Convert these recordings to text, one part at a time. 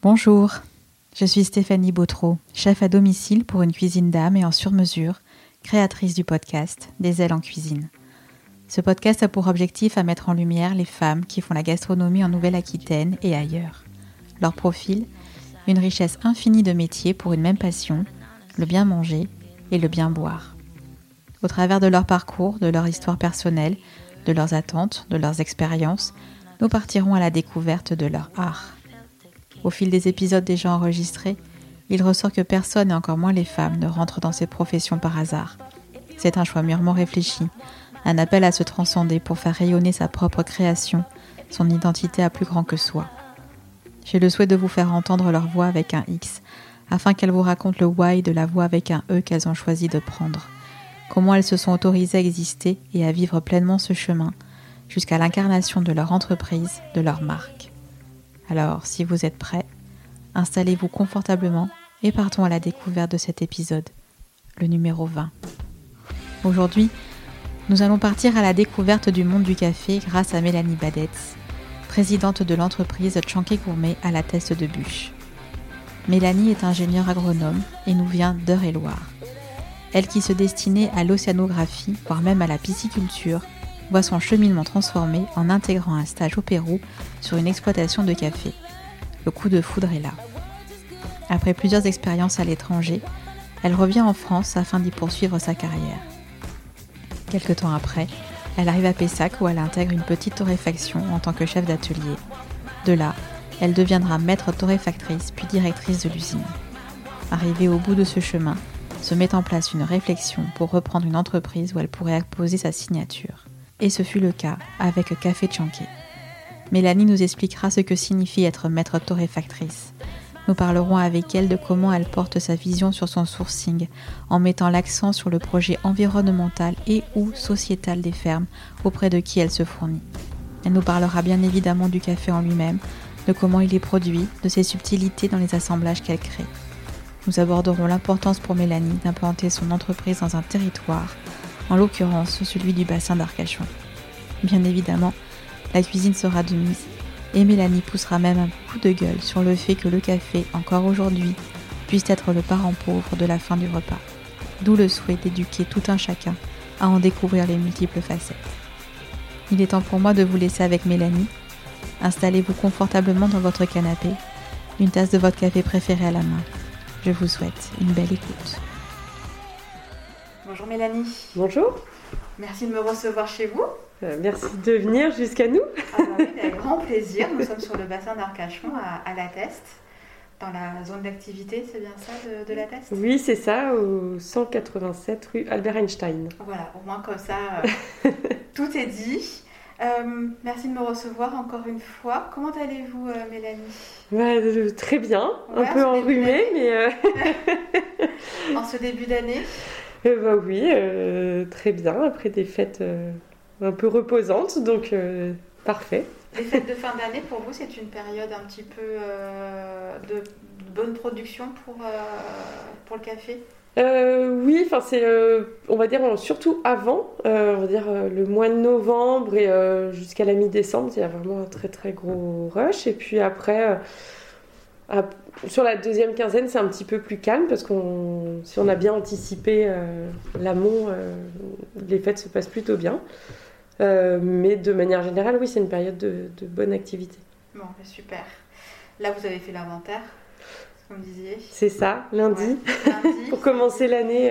Bonjour, je suis Stéphanie Bautreau, chef à domicile pour une cuisine d'âme et en sur-mesure, créatrice du podcast Des ailes en cuisine. Ce podcast a pour objectif à mettre en lumière les femmes qui font la gastronomie en Nouvelle-Aquitaine et ailleurs. Leur profil, une richesse infinie de métiers pour une même passion, le bien manger et le bien boire. Au travers de leur parcours, de leur histoire personnelle, de leurs attentes, de leurs expériences, nous partirons à la découverte de leur art. Au fil des épisodes déjà enregistrés, il ressort que personne et encore moins les femmes ne rentrent dans ces professions par hasard. C'est un choix mûrement réfléchi, un appel à se transcender pour faire rayonner sa propre création, son identité à plus grand que soi. J'ai le souhait de vous faire entendre leur voix avec un X, afin qu'elles vous racontent le why de la voix avec un E qu'elles ont choisi de prendre. Comment elles se sont autorisées à exister et à vivre pleinement ce chemin, jusqu'à l'incarnation de leur entreprise, de leur marque. Alors, si vous êtes prêts, installez-vous confortablement et partons à la découverte de cet épisode, le numéro 20. Aujourd'hui, nous allons partir à la découverte du monde du café grâce à Mélanie Badetz, présidente de l'entreprise Chanquet Gourmet à la Teste de Bûche. Mélanie est ingénieure agronome et nous vient d'Eure-et-Loire. Elle qui se destinait à l'océanographie, voire même à la pisciculture, voit son cheminement transformé en intégrant un stage au Pérou sur une exploitation de café. Le coup de foudre est là. Après plusieurs expériences à l'étranger, elle revient en France afin d'y poursuivre sa carrière. Quelque temps après, elle arrive à Pessac où elle intègre une petite torréfaction en tant que chef d'atelier. De là, elle deviendra maître torréfactrice puis directrice de l'usine. Arrivée au bout de ce chemin, se met en place une réflexion pour reprendre une entreprise où elle pourrait apposer sa signature. Et ce fut le cas avec Café Chanquet. Mélanie nous expliquera ce que signifie être maître torréfactrice. Nous parlerons avec elle de comment elle porte sa vision sur son sourcing en mettant l'accent sur le projet environnemental et ou sociétal des fermes auprès de qui elle se fournit. Elle nous parlera bien évidemment du café en lui-même, de comment il est produit, de ses subtilités dans les assemblages qu'elle crée. Nous aborderons l'importance pour Mélanie d'implanter son entreprise dans un territoire en l'occurrence celui du bassin d'Arcachon. Bien évidemment, la cuisine sera de mise, et Mélanie poussera même un coup de gueule sur le fait que le café, encore aujourd'hui, puisse être le parent pauvre de la fin du repas. D'où le souhait d'éduquer tout un chacun à en découvrir les multiples facettes. Il est temps pour moi de vous laisser avec Mélanie. Installez-vous confortablement dans votre canapé, une tasse de votre café préféré à la main. Je vous souhaite une belle écoute. Bonjour Mélanie. Bonjour. Merci de me recevoir chez vous. Euh, merci de venir jusqu'à nous. Ah bah avec grand plaisir. Nous sommes sur le bassin d'Arcachon à, La Teste, dans la zone d'activité, c'est bien ça, de, La Teste? Oui, c'est ça, au 187 rue Albert Einstein. Voilà, au moins comme ça, euh, tout est dit. Euh, merci de me recevoir encore une fois. Comment allez-vous, Mélanie? Très bien, un peu enrhumée, mais... en ce début d'année eh bah oui, euh, très bien, après des fêtes euh, un peu reposantes, donc euh, parfait. Les fêtes de fin d'année, pour vous, c'est une période un petit peu de, bonne production pour, pour le café? Oui, enfin c'est, on va dire surtout avant, on va dire le mois de novembre et jusqu'à la mi-décembre, il y a vraiment un très très gros rush. Et puis après, sur la deuxième quinzaine, c'est un petit peu plus calme parce qu'on, si on a bien anticipé euh, l'amont, euh, les fêtes se passent plutôt bien. Euh, mais de manière générale, oui, c'est une période de, bonne activité. Bon, bah, super. Là, vous avez fait l'inventaire, disiez. C'est ça, lundi, pour commencer l'année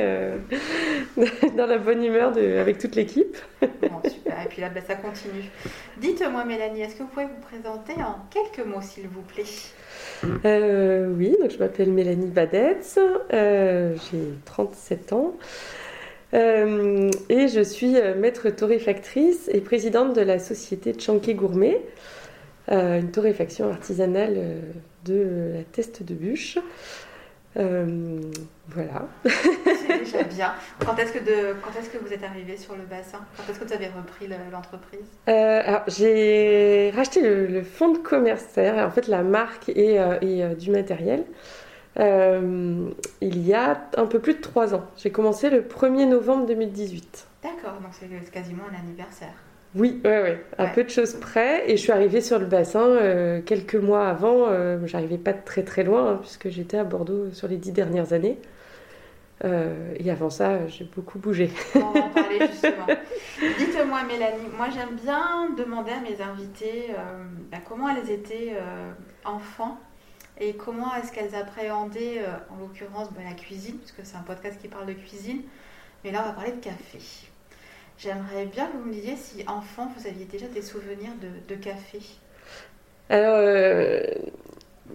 dans la bonne humeur de, avec toute l'équipe. bon, super. Et puis là, bah, ça continue. Dites-moi, Mélanie, est-ce que vous pouvez vous présenter en quelques mots, s'il vous plaît? Euh, oui, donc je m'appelle Mélanie Badetz, euh, j'ai 37 ans euh, et je suis maître torréfactrice et présidente de la société Chanquet Gourmet, une torréfaction artisanale de la Teste de Bûche. Euh, voilà. C'est déjà bien. Quand est-ce que, est que vous êtes arrivé sur le bassin? Quand est-ce que vous avez repris l'entreprise? Euh, J'ai racheté le, fonds de commerce, c'est-à-dire en fait la marque et, euh, du matériel, il y a un peu plus de trois ans. J'ai commencé le 1er novembre 2018. D'accord, donc c'est quasiment un anniversaire. Oui, ouais, ouais. Un peu de choses près. Et je suis arrivée sur le bassin quelques mois avant. J'arrivais pas très très loin, hein, puisque j'étais à Bordeaux sur les dix dernières années. Euh, et avant ça, j'ai beaucoup bougé. On va en parler justement. Dites-moi, Mélanie, moi j'aime bien demander à mes invités euh, bah, comment elles étaient euh, enfants et comment est-ce qu'elles appréhendaient, en l'occurrence, bah, la cuisine, puisque c'est un podcast qui parle de cuisine. Mais là, on va parler de café. J'aimerais bien que vous me disiez si, enfant, vous aviez déjà des souvenirs de, café. Alors,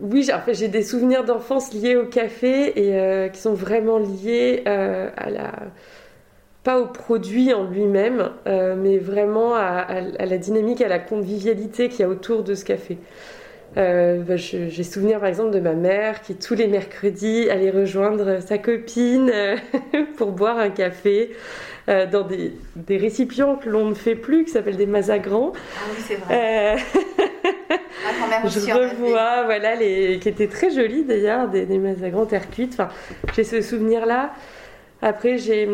oui, en fait, j'ai des souvenirs d'enfance liés au café et euh, qui sont vraiment liés euh, à la pas au produit en lui-même, euh, mais vraiment à, la dynamique, à la convivialité qu'il y a autour de ce café. Bah, j'ai souvenir par exemple de ma mère qui tous les mercredis allait rejoindre sa copine pour boire un café dans des, des, récipients que l'on ne fait plus, qui s'appellent des mazagrans. Ah oui, c'est vrai. je revois, voilà, les, qui étaient très jolies d'ailleurs, des, des mazagrans terre cuite. Enfin, j'ai ce souvenir-là. Après, j'ai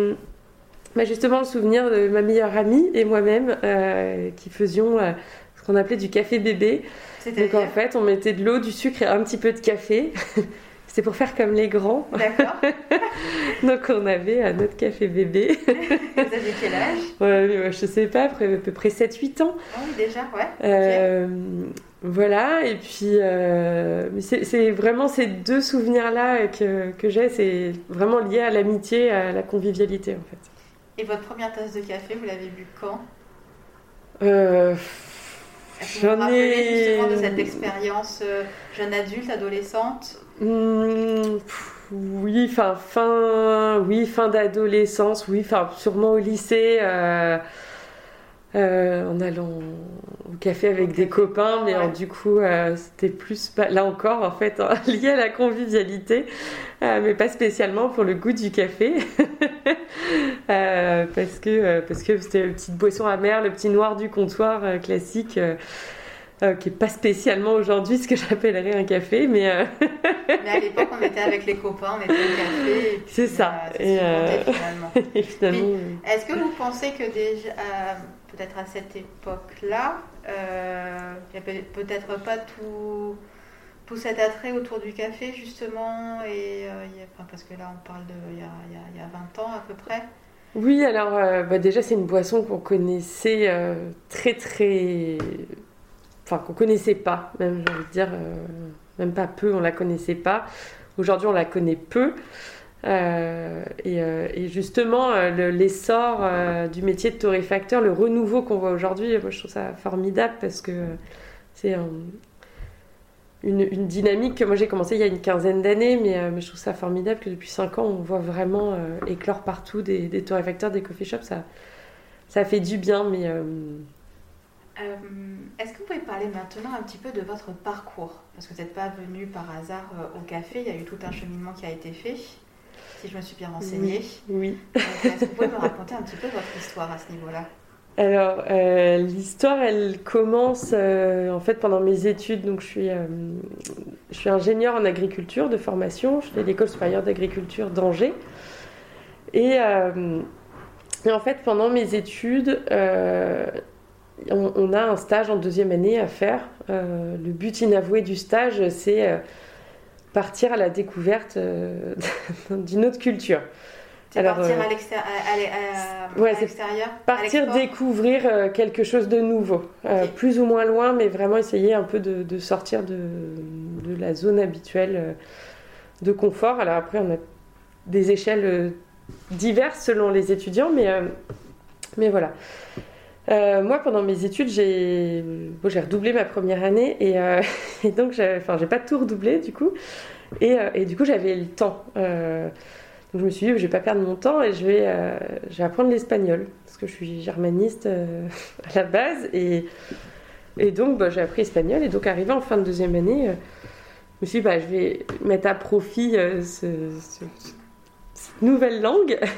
bah, justement le souvenir de ma meilleure amie et moi-même euh, qui faisions euh, ce qu'on appelait du café bébé. Donc en fait, on mettait de l'eau, du sucre et un petit peu de café. C'est pour faire comme les grands. D'accord. Donc on avait un autre café bébé. Vous aviez quel âge? Ouais, Je sais pas, à peu près 7-8 ans. Ah oui, déjà, ouais. Euh, voilà, et puis euh, c'est vraiment ces deux souvenirs-là que, que j'ai, c'est vraiment lié à l'amitié, à la convivialité en fait. Et votre première tasse de café, vous l'avez bu quand? Euh, J'en ai. justement de cette expérience euh, jeune adulte, adolescente? Hmm, oui, fin, fin, oui, fin d'adolescence, oui, enfin, sûrement au lycée, euh, euh, en allant au café avec des copains, mais du coup, euh, c'était plus, là encore, en fait, hein, lié à la convivialité, mais pas spécialement pour le goût du café, parce que parce que c'était une petite boisson amère, le petit noir du comptoir classique. Euh, qui n'est pas spécialement aujourd'hui ce que j'appellerais un café, mais... Euh, mais à l'époque, on était avec les copains, on était au café. C'est ça. et, euh, finalement. Est-ce que vous pensez que déjà, peut-être à cette époque-là, il n'y avait peut-être pas tout, tout cet attrait autour du café, justement, et, parce que là, on parle d'il y a, il y a 20 ans à peu près oui, alors bah déjà c'est une boisson qu'on connaissait très très enfin qu'on connaissait pas, même j'ai envie de dire, euh, même pas peu, on la connaissait pas. Aujourd'hui, on la connaît peu. Euh, euh, et, justement, l'essor du métier de torréfacteur, le renouveau qu'on voit aujourd'hui, moi je trouve ça formidable parce que c'est une, dynamique que moi j'ai commencé il y a une quinzaine d'années, mais, je trouve ça formidable que depuis 5 ans, on voit vraiment éclore partout des, des torréfacteurs, des coffee shops. Ça, ça fait du bien, mais euh, est-ce que vous pouvez parler maintenant un petit peu de votre parcours? Parce que vous n'êtes pas venu par hasard euh, au café, il y a eu tout un cheminement qui a été fait, si je me suis bien renseignée. Oui. Est-ce que vous pouvez me raconter un petit peu votre histoire à ce niveau-là? Alors, euh, l'histoire, elle commence en fait pendant mes études. Donc, je suis, je suis ingénieur en agriculture de formation. Je fais l'école supérieure d'agriculture d'Angers. Et, et, en fait, pendant mes études, on, a un stage en deuxième année à faire. Euh, le but inavoué du stage, c'est euh, partir à la découverte euh, d'une autre culture. Alors, partir à l'extérieur Partir découvrir quelque chose de nouveau. plus ou moins loin, mais vraiment essayer un peu de, sortir de, la zone habituelle de confort. Alors après, on a des échelles diverses selon les étudiants, mais, mais voilà. Euh, moi, pendant mes études, j'ai redoublé ma première année et, euh, donc, enfin, j'ai pas tout redoublé du coup. Et, euh, du coup, j'avais le temps. donc, je me suis dit, je vais pas perdre mon temps et je vais, je apprendre l'espagnol parce que je suis germaniste à la base. Et, et donc, bah, j'ai appris espagnol. Et donc, arrivé en fin de deuxième année, je me suis dit, bah, je vais mettre à profit cette nouvelle langue.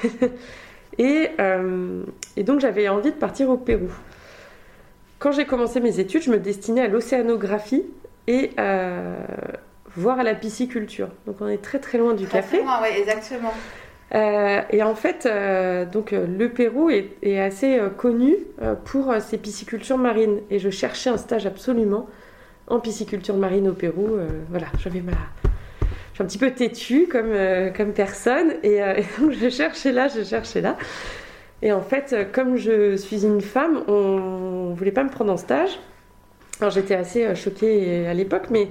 Euh, et, donc j'avais envie de partir au Pérou. Quand j'ai commencé mes études, je me destinais à l'océanographie et à voir à la pisciculture. Donc on est très très loin du café. Très loin, oui, exactement. et en fait, donc le Pérou est, est assez connu pour ses piscicultures marines. Et je cherchais un stage absolument en pisciculture marine au Pérou. voilà, j'avais ma, un petit peu têtue comme, comme personne. Et, et, donc je cherchais là, je cherchais là. Et en fait, comme je suis une femme, on ne voulait pas me prendre en stage. Alors j'étais assez euh, choquée à l'époque, mais,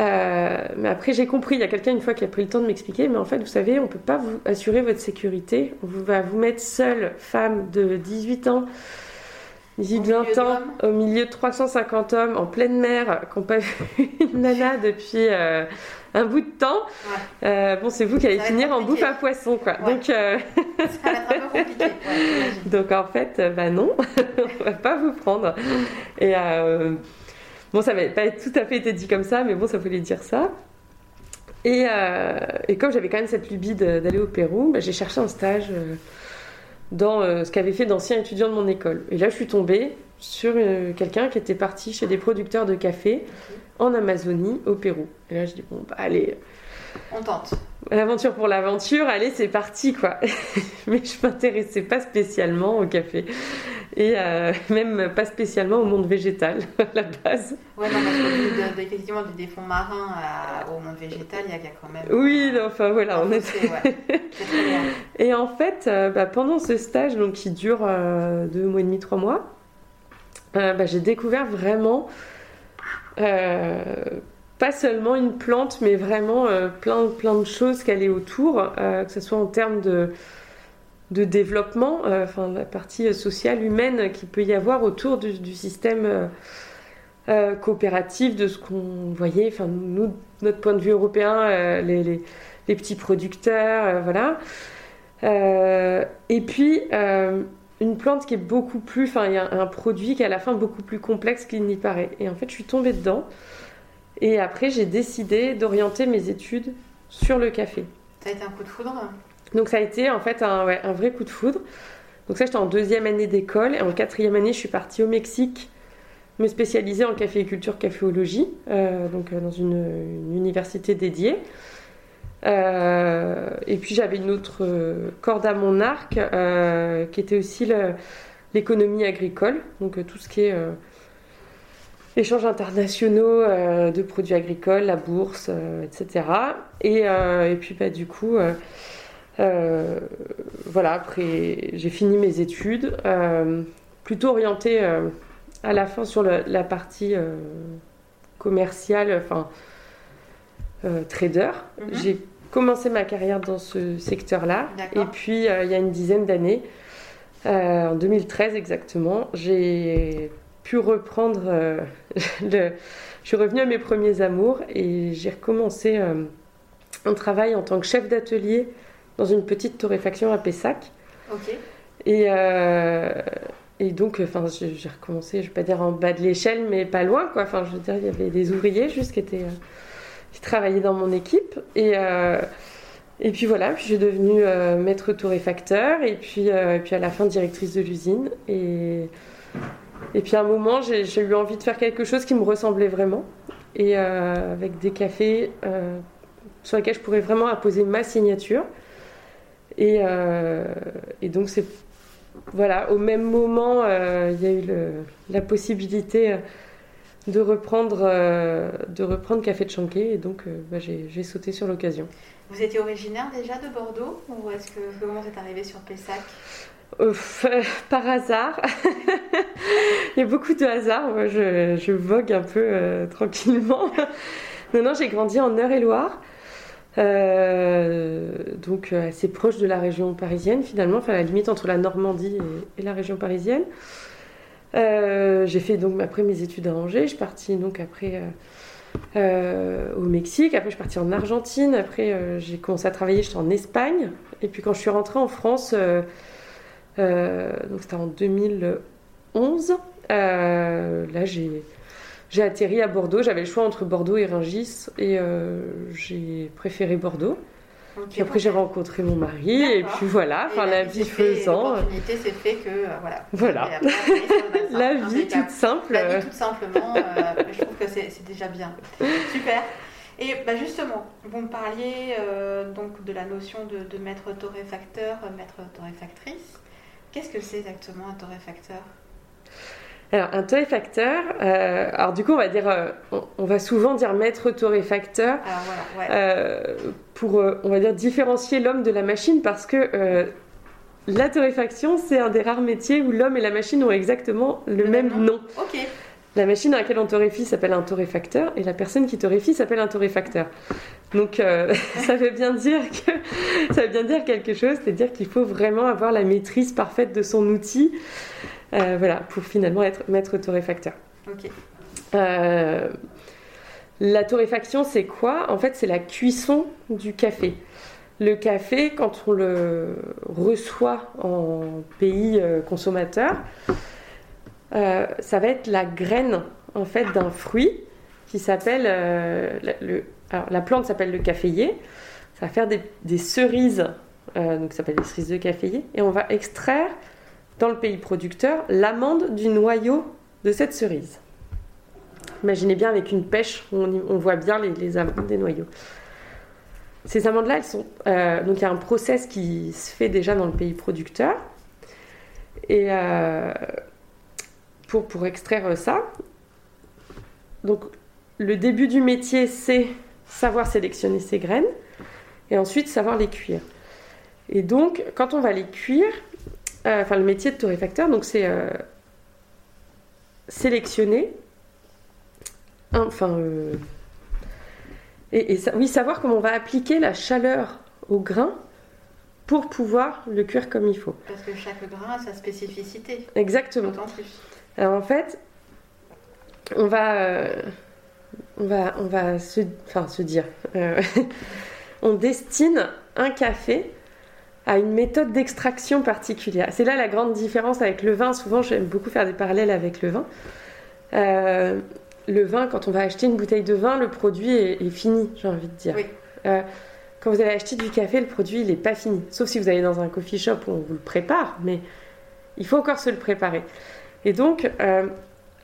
euh, mais après j'ai compris, il y a quelqu'un une fois qui a pris le temps de m'expliquer, mais en fait vous savez, on ne peut pas vous assurer votre sécurité, on va vous mettre seule, femme de 18 ans, 18-20 ans, au milieu de 350 hommes, en pleine mer, qui n'ont pas vu une nana depuis... Euh, un bout de temps. Euh, bon, c'est vous qui allez finir en bouffe à poisson, quoi. Donc, euh, ça va être un peu compliqué. Donc, en fait, euh, bah non, on va pas vous prendre. Et bon, ça n'avait pas tout à fait été dit comme ça, mais bon, ça voulait dire ça. Et, et comme j'avais quand même cette lubie d'aller au Pérou, bah, j'ai cherché un stage dans ce qu'avaient fait d'anciens étudiants de mon école. Et là, je suis tombée sur quelqu'un qui était parti chez des producteurs de café en Amazonie, au Pérou. Et là, je dis, bon, bah, allez. On tente. L'aventure pour l'aventure, allez, c'est parti, quoi. Mais je m'intéressais pas spécialement au café. Et euh, même pas spécialement au monde végétal, à la base. Ouais, non, parce que effectivement, des fonds marins au monde végétal, il y a quand même. Oui, enfin voilà, on est. et en fait, euh, bah, pendant ce stage, donc, qui dure euh, deux mois et demi, trois mois, bah, j'ai découvert vraiment euh, pas seulement une plante, mais vraiment euh, plein, plein de choses qu'elle est autour, euh, que ce soit en termes de, de développement, enfin la partie sociale, humaine qu'il peut y avoir autour du, système coopératif, de ce qu'on voyait, enfin nous, notre point de vue européen, les, les, les, petits producteurs, voilà. et puis une plante qui est beaucoup plus, enfin il y a un produit qui est à la fin beaucoup plus complexe qu'il n'y paraît. Et en fait, je suis tombée dedans. Et après, j'ai décidé d'orienter mes études sur le café. Ça a été un coup de foudre Donc ça a été en fait un, un vrai coup de foudre. Donc ça, j'étais en deuxième année d'école. Et en quatrième année, je suis partie au Mexique me spécialiser en caféiculture, caféologie, euh, donc euh, dans une, une université dédiée. Euh, et puis j'avais une autre corde à mon arc euh, qui était aussi l'économie agricole, donc tout ce qui est échanges internationaux de produits agricoles, la bourse, etc. Et, et, puis bah, du coup, voilà, après j'ai fini mes études, plutôt orientée à la fin sur la partie commerciale, enfin trader. Mhm. J'ai commencé ma carrière dans ce secteur-là. Et puis, euh, il y a une dizaine d'années, euh, en 2013 exactement, j'ai pu reprendre euh, le... Je suis revenue à mes premiers amours et j'ai recommencé un travail en tant que chef d'atelier dans une petite torréfaction à Pessac. Ok. Et, et donc, enfin, j'ai recommencé, je vais pas dire en bas de l'échelle, mais pas loin, quoi. Enfin, je veux dire, il y avait des ouvriers juste qui étaient qui travaillait dans mon équipe. Et, euh, et puis voilà, puis j'ai devenu euh, maître torréfacteur et puis, euh, et puis à la fin directrice de l'usine. Et, et puis à un moment, j'ai eu envie de faire quelque chose qui me ressemblait vraiment. Et avec des cafés sur lesquels je pourrais vraiment apposer ma signature. Et, et donc voilà, au même moment, il y a eu la possibilité de reprendre, euh, de reprendre Café de Chanquet et donc euh, bah, j'ai sauté sur l'occasion. Vous étiez originaire déjà de Bordeaux ou est-ce que comment vous êtes arrivé sur Pessac? Euh, Par hasard. Il y a beaucoup de hasard. Moi, je, vogue un peu tranquillement. non, non, j'ai grandi en Eure-et-Loire. donc assez proche de la région parisienne finalement, enfin la limite entre la Normandie et la région parisienne. Euh, j'ai fait donc après mes études à Angers. Je suis partie donc après euh, euh, au Mexique. Après, je suis partie en Argentine. Après, j'ai commencé à travailler. J'étais en Espagne. Et puis quand je suis rentrée en France, donc c'était en 2011. là, j'ai j'ai atterri à Bordeaux. J'avais le choix entre Bordeaux et Rungis et j'ai préféré Bordeaux. Puis après, j'ai rencontré mon mari, et puis voilà, enfin, la, vie faisant. L'opportunité s'est fait que, euh, voilà. Voilà. la vie toute simple. La vie toute simplement, euh, je trouve que c'est déjà bien. Super. Et bah justement, vous me parliez euh, donc de la notion de, maître torréfacteur, maître torréfactrice. Qu'est-ce que c'est exactement un torréfacteur? Alors, un torréfacteur, euh, alors du coup, on va dire, euh, on, va souvent dire maître torréfacteur pour, on va dire, différencier l'homme de la machine parce que la torréfaction, c'est un des rares métiers où l'homme et la machine ont exactement le, même, nom. nom. Ok. La machine à laquelle on torréfie s'appelle un torréfacteur et la personne qui torréfie s'appelle un torréfacteur. Donc euh, ça veut bien dire que ça veut bien dire quelque chose, c'est-à-dire qu'il faut vraiment avoir la maîtrise parfaite de son outil, euh, voilà, pour finalement être maître torréfacteur. Ok. Euh, la torréfaction, c'est quoi? En fait, c'est la cuisson du café. Le café, quand on le reçoit en pays consommateur, euh, ça va être la graine en fait d'un fruit qui s'appelle euh, le, alors, la plante s'appelle le caféier. Ça va faire des, cerises, euh, donc ça s'appelle des cerises de caféier, et on va extraire dans le pays producteur l'amande du noyau de cette cerise. Imaginez bien avec une pêche, on, voit bien les, les, amandes des noyaux. Ces amandes-là, elles sont donc il y a un process qui se fait déjà dans le pays producteur, et pour, extraire euh, ça. Donc le début du métier, c'est savoir sélectionner ces graines et ensuite savoir les cuire. Et donc, quand on va les cuire, euh, enfin le métier de torréfacteur, donc c'est euh, sélectionner, enfin, et, oui, savoir comment on va appliquer la chaleur au grain pour pouvoir le cuire comme il faut. Parce que chaque grain a sa spécificité. Exactement. plus. Alors en fait, on va, euh, on va, on va se, enfin, se dire, euh, on destine un café à une méthode d'extraction particulière. C'est là la grande différence avec le vin. Souvent, j'aime beaucoup faire des parallèles avec le vin. Euh, le vin, quand on va acheter une bouteille de vin, le produit est, fini, j'ai envie de dire. quand vous allez acheter du café, le produit, il n'est pas fini. Sauf si vous allez dans un coffee shop où on vous le prépare, mais il faut encore se le préparer. Et donc, euh,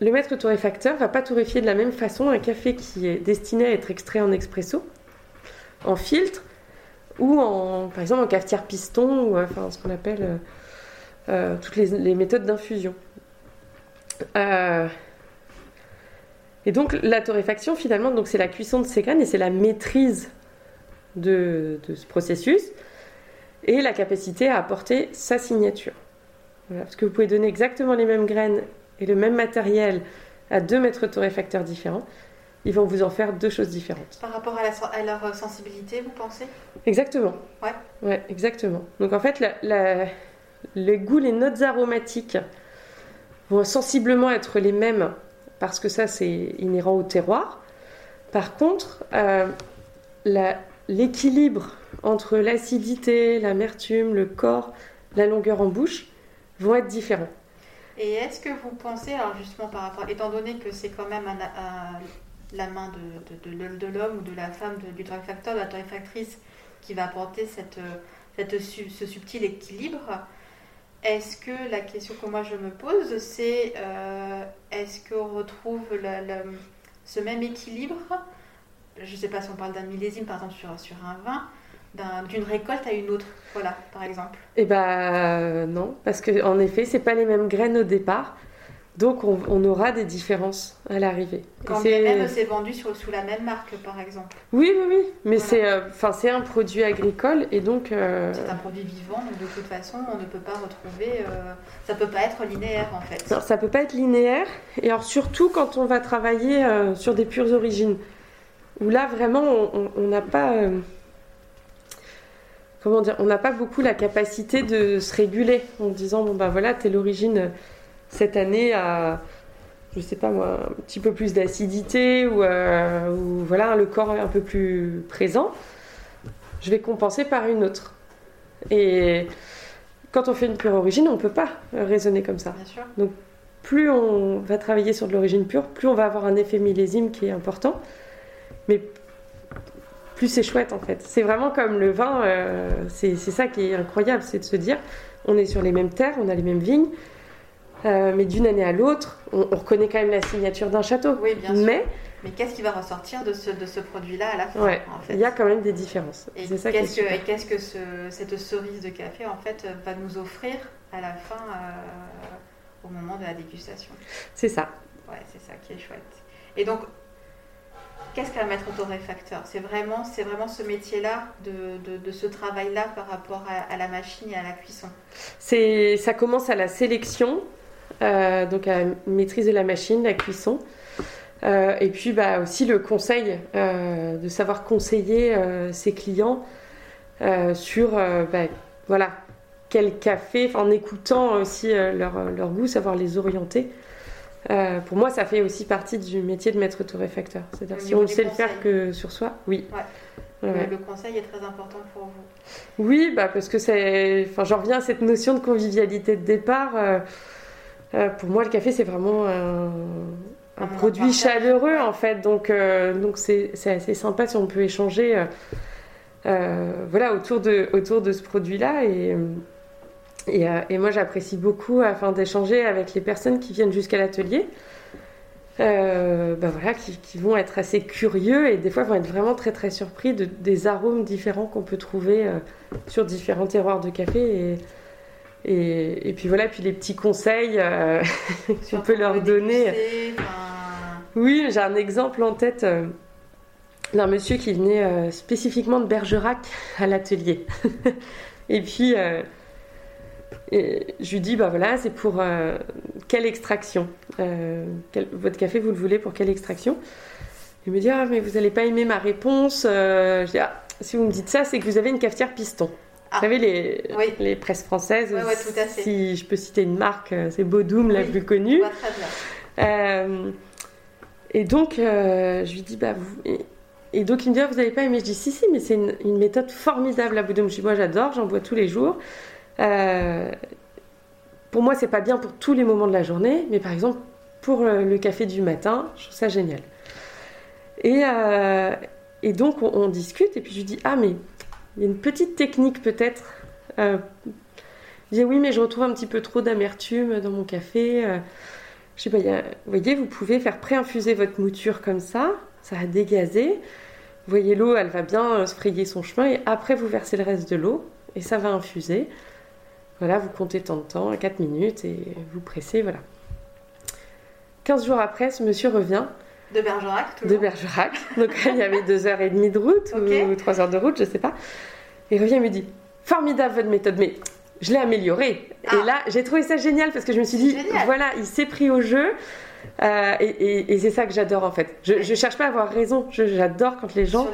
le maître torréfacteur va pas torréfier de la même façon un café qui est destiné à être extrait en expresso, en filtre, ou en, par exemple en cafetière piston, ou enfin ce qu'on appelle euh, euh, toutes les, méthodes d'infusion. et donc la torréfaction finalement, c'est la cuisson de ces graines et c'est la maîtrise de, ce processus et la capacité à apporter sa signature parce que vous pouvez donner exactement les mêmes graines et le même matériel à deux maîtres torréfacteurs différents. Ils vont vous en faire deux choses différentes. Par rapport à, leur sensibilité, vous pensez? Exactement. Ouais. Ouais, exactement. Donc en fait, le goût, les notes aromatiques vont sensiblement être les mêmes parce que ça, c'est inhérent au terroir. Par contre, euh, l'équilibre entre l'acidité, l'amertume, le corps, la longueur en bouche vont être différents. Et est-ce que vous pensez, alors justement par rapport, étant donné que c'est quand même la main de, de, l'homme ou de la femme du torréfacteur, de la torréfactrice, qui va apporter cette, cette, ce subtil équilibre, est-ce que la question que moi je me pose, c'est euh, est-ce qu'on retrouve ce même équilibre? Je ne sais pas si on parle d'un millésime par exemple sur, sur un vin, d'une récolte à une autre, voilà, par exemple Eh ben non, parce qu'en effet, c'est pas les mêmes graines au départ, donc on, aura des différences à l'arrivée. Quand bien même c'est vendu sous la même marque, par exemple. Oui, oui, oui, mais c'est, euh, enfin, c'est un produit agricole et donc. Euh, c'est un produit vivant, donc de toute façon, on ne peut pas retrouver. Euh, ça peut pas être linéaire en fait. Non, ça peut pas être linéaire, et alors surtout quand on va travailler sur des pures origines, où là vraiment on n'a pas comment dire, on n'a pas beaucoup la capacité de se réguler en disant bon bah voilà, t'es l'origine cette année à je sais pas moi, un petit peu plus d'acidité ou, euh, voilà, le corps est un peu plus présent, je vais compenser par une autre. Et quand on fait une pure origine, on ne peut pas raisonner comme ça. Donc plus on va travailler sur de l'origine pure, plus on va avoir un effet millésime qui est important. Mais plus c'est chouette en fait. C'est vraiment comme le vin, euh, c'est ça qui est incroyable, c'est de se dire, on est sur les mêmes terres, on a les mêmes vignes, euh, mais d'une année à l'autre, on, reconnaît quand même la signature d'un château. Oui, bien mais, Mais qu'est-ce qui va ressortir de ce, de ce produit-là à la fin Ouais, il y a quand même des différences. Et qu'est-ce que, que ce, cette cerise de café en fait va nous offrir à la fin au moment de la dégustation? C'est ça. Ouais, c'est ça qui est chouette. Et donc, qu'est-ce qu'un maître torréfacteur C'est vraiment, c'est vraiment ce métier-là, de, de, ce travail-là par rapport à, la machine et à la cuisson. Ça commence à la sélection, euh, donc à la maîtrise de la machine, la cuisson. Euh, et puis bah, aussi le conseil, euh, de savoir conseiller ses clients sur bah, voilà, quel café, en écoutant aussi leur, goût, savoir les orienter. Euh, pour moi, ça fait aussi partie du métier de maître torréfacteur. C'est-à-dire si on ne sait le faire que sur soi, oui. Le conseil est très important pour vous. Oui, bah parce que c'est. Enfin, j'en reviens à cette notion de convivialité de départ. Euh, euh, pour moi, le café, c'est vraiment un, produit chaleureux, en fait. Donc, donc c'est assez sympa si on peut échanger voilà, autour, de, autour de ce produit-là. Et. Euh, et, moi, j'apprécie beaucoup afin d'échanger avec les personnes qui viennent jusqu'à l'atelier. Euh, bah voilà, qui, vont être assez curieux et des fois vont être vraiment très très surpris de, des arômes différents qu'on peut trouver euh, sur différents terroirs de café. Et, et, puis voilà, puis les petits conseils qu'on peut leur donner. Oui, j'ai un exemple en tête d'un monsieur qui venait spécifiquement de Bergerac à l'atelier. et puis et je lui dis, bah voilà, c'est pour euh, quelle extraction euh, Votre café, vous le voulez pour quelle extraction? Il me dit, ah, mais vous n'allez pas aimer ma réponse. Euh, je dis, ah, si vous me dites ça, c'est que vous avez une cafetière piston. Vous ah. savez, les, les presses françaises, si je peux citer une marque, c'est Bodoum, la plus connue. et donc, je lui dis, bah, vous... Et, donc, il me dit, ah, vous n'avez pas aimé? Je dis, si, si, mais c'est une, une, méthode formidable à Bodoum. Je dis, moi, j'adore, j'en bois tous les jours. Euh, pour moi, c'est pas bien pour tous les moments de la journée, mais par exemple, pour le, café du matin, je trouve ça génial. Et, euh, donc, on, discute, et puis je lui dis Ah, mais il y a une petite technique peut-être. Euh, je dis Oui, mais je retrouve un petit peu trop d'amertume dans mon café. Euh, je sais pas, vous voyez, vous pouvez faire pré-infuser votre mouture comme ça, ça va dégazer. Vous voyez, l'eau, elle va bien se frayer son chemin, et après, vous versez le reste de l'eau, et ça va infuser. Voilà, vous comptez tant de temps, 4 minutes, et vous pressez, voilà. 15 jours après, ce monsieur revient. De Bergerac, toujours. De Bergerac. Donc il y avait 2h30 de route, ou 3 heures de route, je sais pas. Il revient et me dit Formidable votre méthode, mais je l'ai améliorée. Et ah. là, j'ai trouvé ça génial parce que je me suis dit Voilà, il s'est pris au jeu. Euh, et, c'est ça que j'adore en fait. Je, je cherche pas à avoir raison. J'adore quand les gens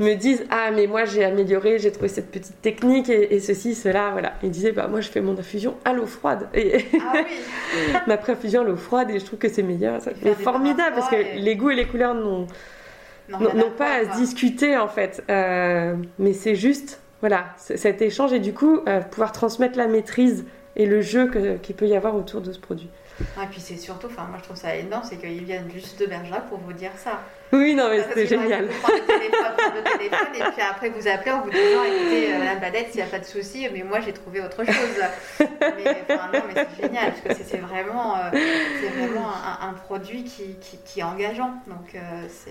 me disent ah mais moi j'ai amélioré, j'ai trouvé cette petite technique et, ceci cela voilà. Ils disaient bah moi je fais mon infusion à l'eau froide et ah, oui. ma pré-infusion à l'eau froide et je trouve que c'est meilleur. C'est formidable parce que les goûts et les couleurs n'ont pas à se discuter en fait. Euh, mais c'est juste voilà cet échange et du coup euh, pouvoir transmettre la maîtrise et le jeu qu'il peut y avoir autour de ce produit. Ah, et puis c'est surtout, enfin moi je trouve ça énorme, c'est qu'ils viennent juste de Bergerac pour vous dire ça. Oui, non mais c'était génial. Vous le téléphone, le téléphone, et puis après vous appelez en vous disant écoutez euh, Madame Badette, s'il n'y a pas de souci, mais moi j'ai trouvé autre chose. mais, enfin, non mais c'est génial parce que c'est vraiment, euh, c'est vraiment un, produit qui, qui, qui, est engageant. Donc euh, c'est.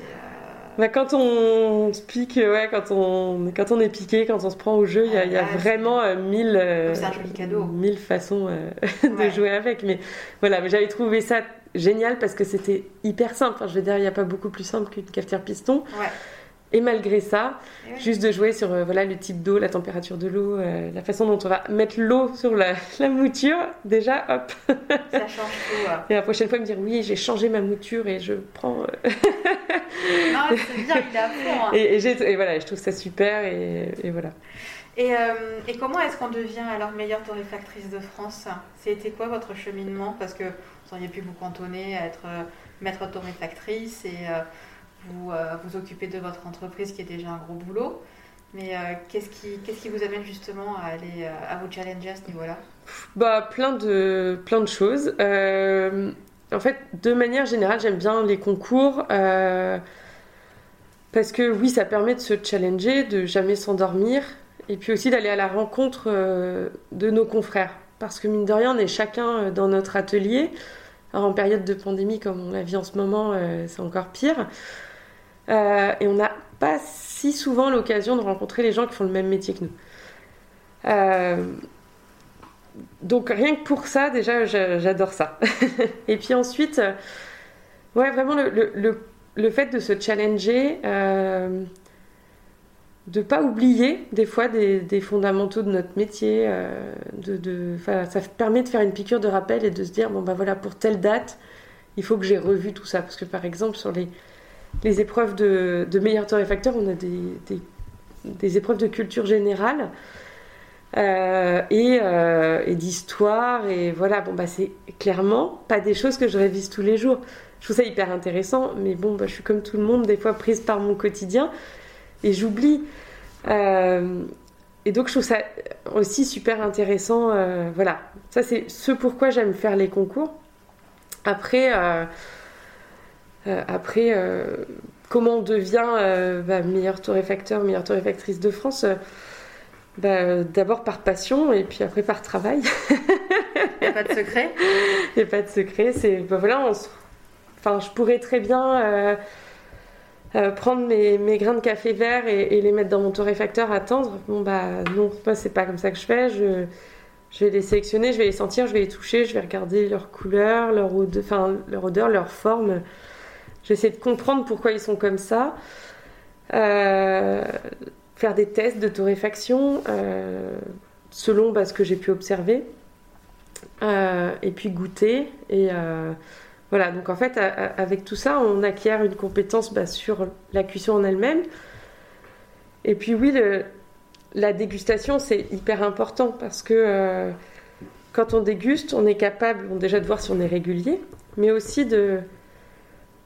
Bah, quand on se pique, ouais, quand on, quand on est piqué, quand on se prend au jeu, il y a, y a vraiment mille, mille façons de jouer avec. Mais voilà, j'avais trouvé ça génial parce que c'était hyper simple. Enfin, je veux dire, il n'y a pas beaucoup plus simple qu'une cafetière piston. Et malgré ça, juste de jouer sur euh, voilà, le type d'eau, la température de l'eau, euh, la façon dont on va mettre l'eau sur la, mouture, déjà, hop. Ça change tout. Et la prochaine fois, me dire oui, j'ai changé ma mouture et je prends. Euh, non, c'est bien, il a fond. Hein. Et, et, voilà, je trouve ça super et, et voilà. Et, et, comment est-ce qu'on devient alors meilleure torréfactrice de France? C'était quoi votre cheminement? Parce que vous n'auriez pu vous cantonner à être maître torréfactrice et vous euh, vous occupez de votre entreprise qui est déjà un gros boulot. Mais euh, qu'est-ce qui, qu'est-ce qui vous amène justement à aller euh, à vous challenger à ce niveau-là? Bah, plein, de, plein de choses. en fait, de manière générale, j'aime bien les concours. parce que oui, ça permet de se challenger, de jamais s'endormir. Et puis aussi d'aller à la rencontre de nos confrères. Parce que mine de rien, on est chacun dans notre atelier. Alors, en période de pandémie, comme on la vit en ce moment, c'est encore pire. et on n'a pas si souvent l'occasion de rencontrer les gens qui font le même métier que nous. donc rien que pour ça, déjà, j'adore ça. et puis ensuite, ouais, vraiment le, le, le, fait de se challenger de pas oublier des fois des, fondamentaux de notre métier. Euh, ça permet de faire une piqûre de rappel et de se dire bon bah voilà pour telle date, il faut que j'ai revu tout ça parce que par exemple sur les, les épreuves de, de meilleur torréfacteur, on a des, des, épreuves de culture générale. Euh, et, euh, et d'histoire et voilà bon bah c'est clairement pas des choses que je révise tous les jours je trouve ça hyper intéressant mais bon bah, je suis comme tout le monde des fois prise par mon quotidien et j'oublie. Euh, et donc je trouve ça aussi super intéressant. Euh, voilà, ça c'est ce pourquoi j'aime faire les concours. Après, euh, après comment on devient bah, meilleur torréfacteur, meilleure torréfactrice de France bah, D'abord par passion et puis après par travail. Il n'y a pas de secret? Il n'y a pas de secret. C'est, bah, voilà, enfin, je pourrais très bien euh, prendre mes, grains de café vert et, les mettre dans mon torréfacteur, attendre. Bon, bah non, moi, c'est pas comme ça que je fais. Je, vais les sélectionner, je vais les sentir, je vais les toucher, je vais regarder leur couleur, leur odeur, leur, odeur, leur forme. J'essaie de comprendre pourquoi ils sont comme ça. Euh, faire des tests de torréfaction euh, selon bah, ce que j'ai pu observer. et puis goûter et voilà, donc en fait, avec tout ça, on acquiert une compétence bah, sur la cuisson en elle-même. Et puis oui, la dégustation, c'est hyper important parce que euh, quand on déguste, on est capable déjà de voir si on est régulier, mais aussi de,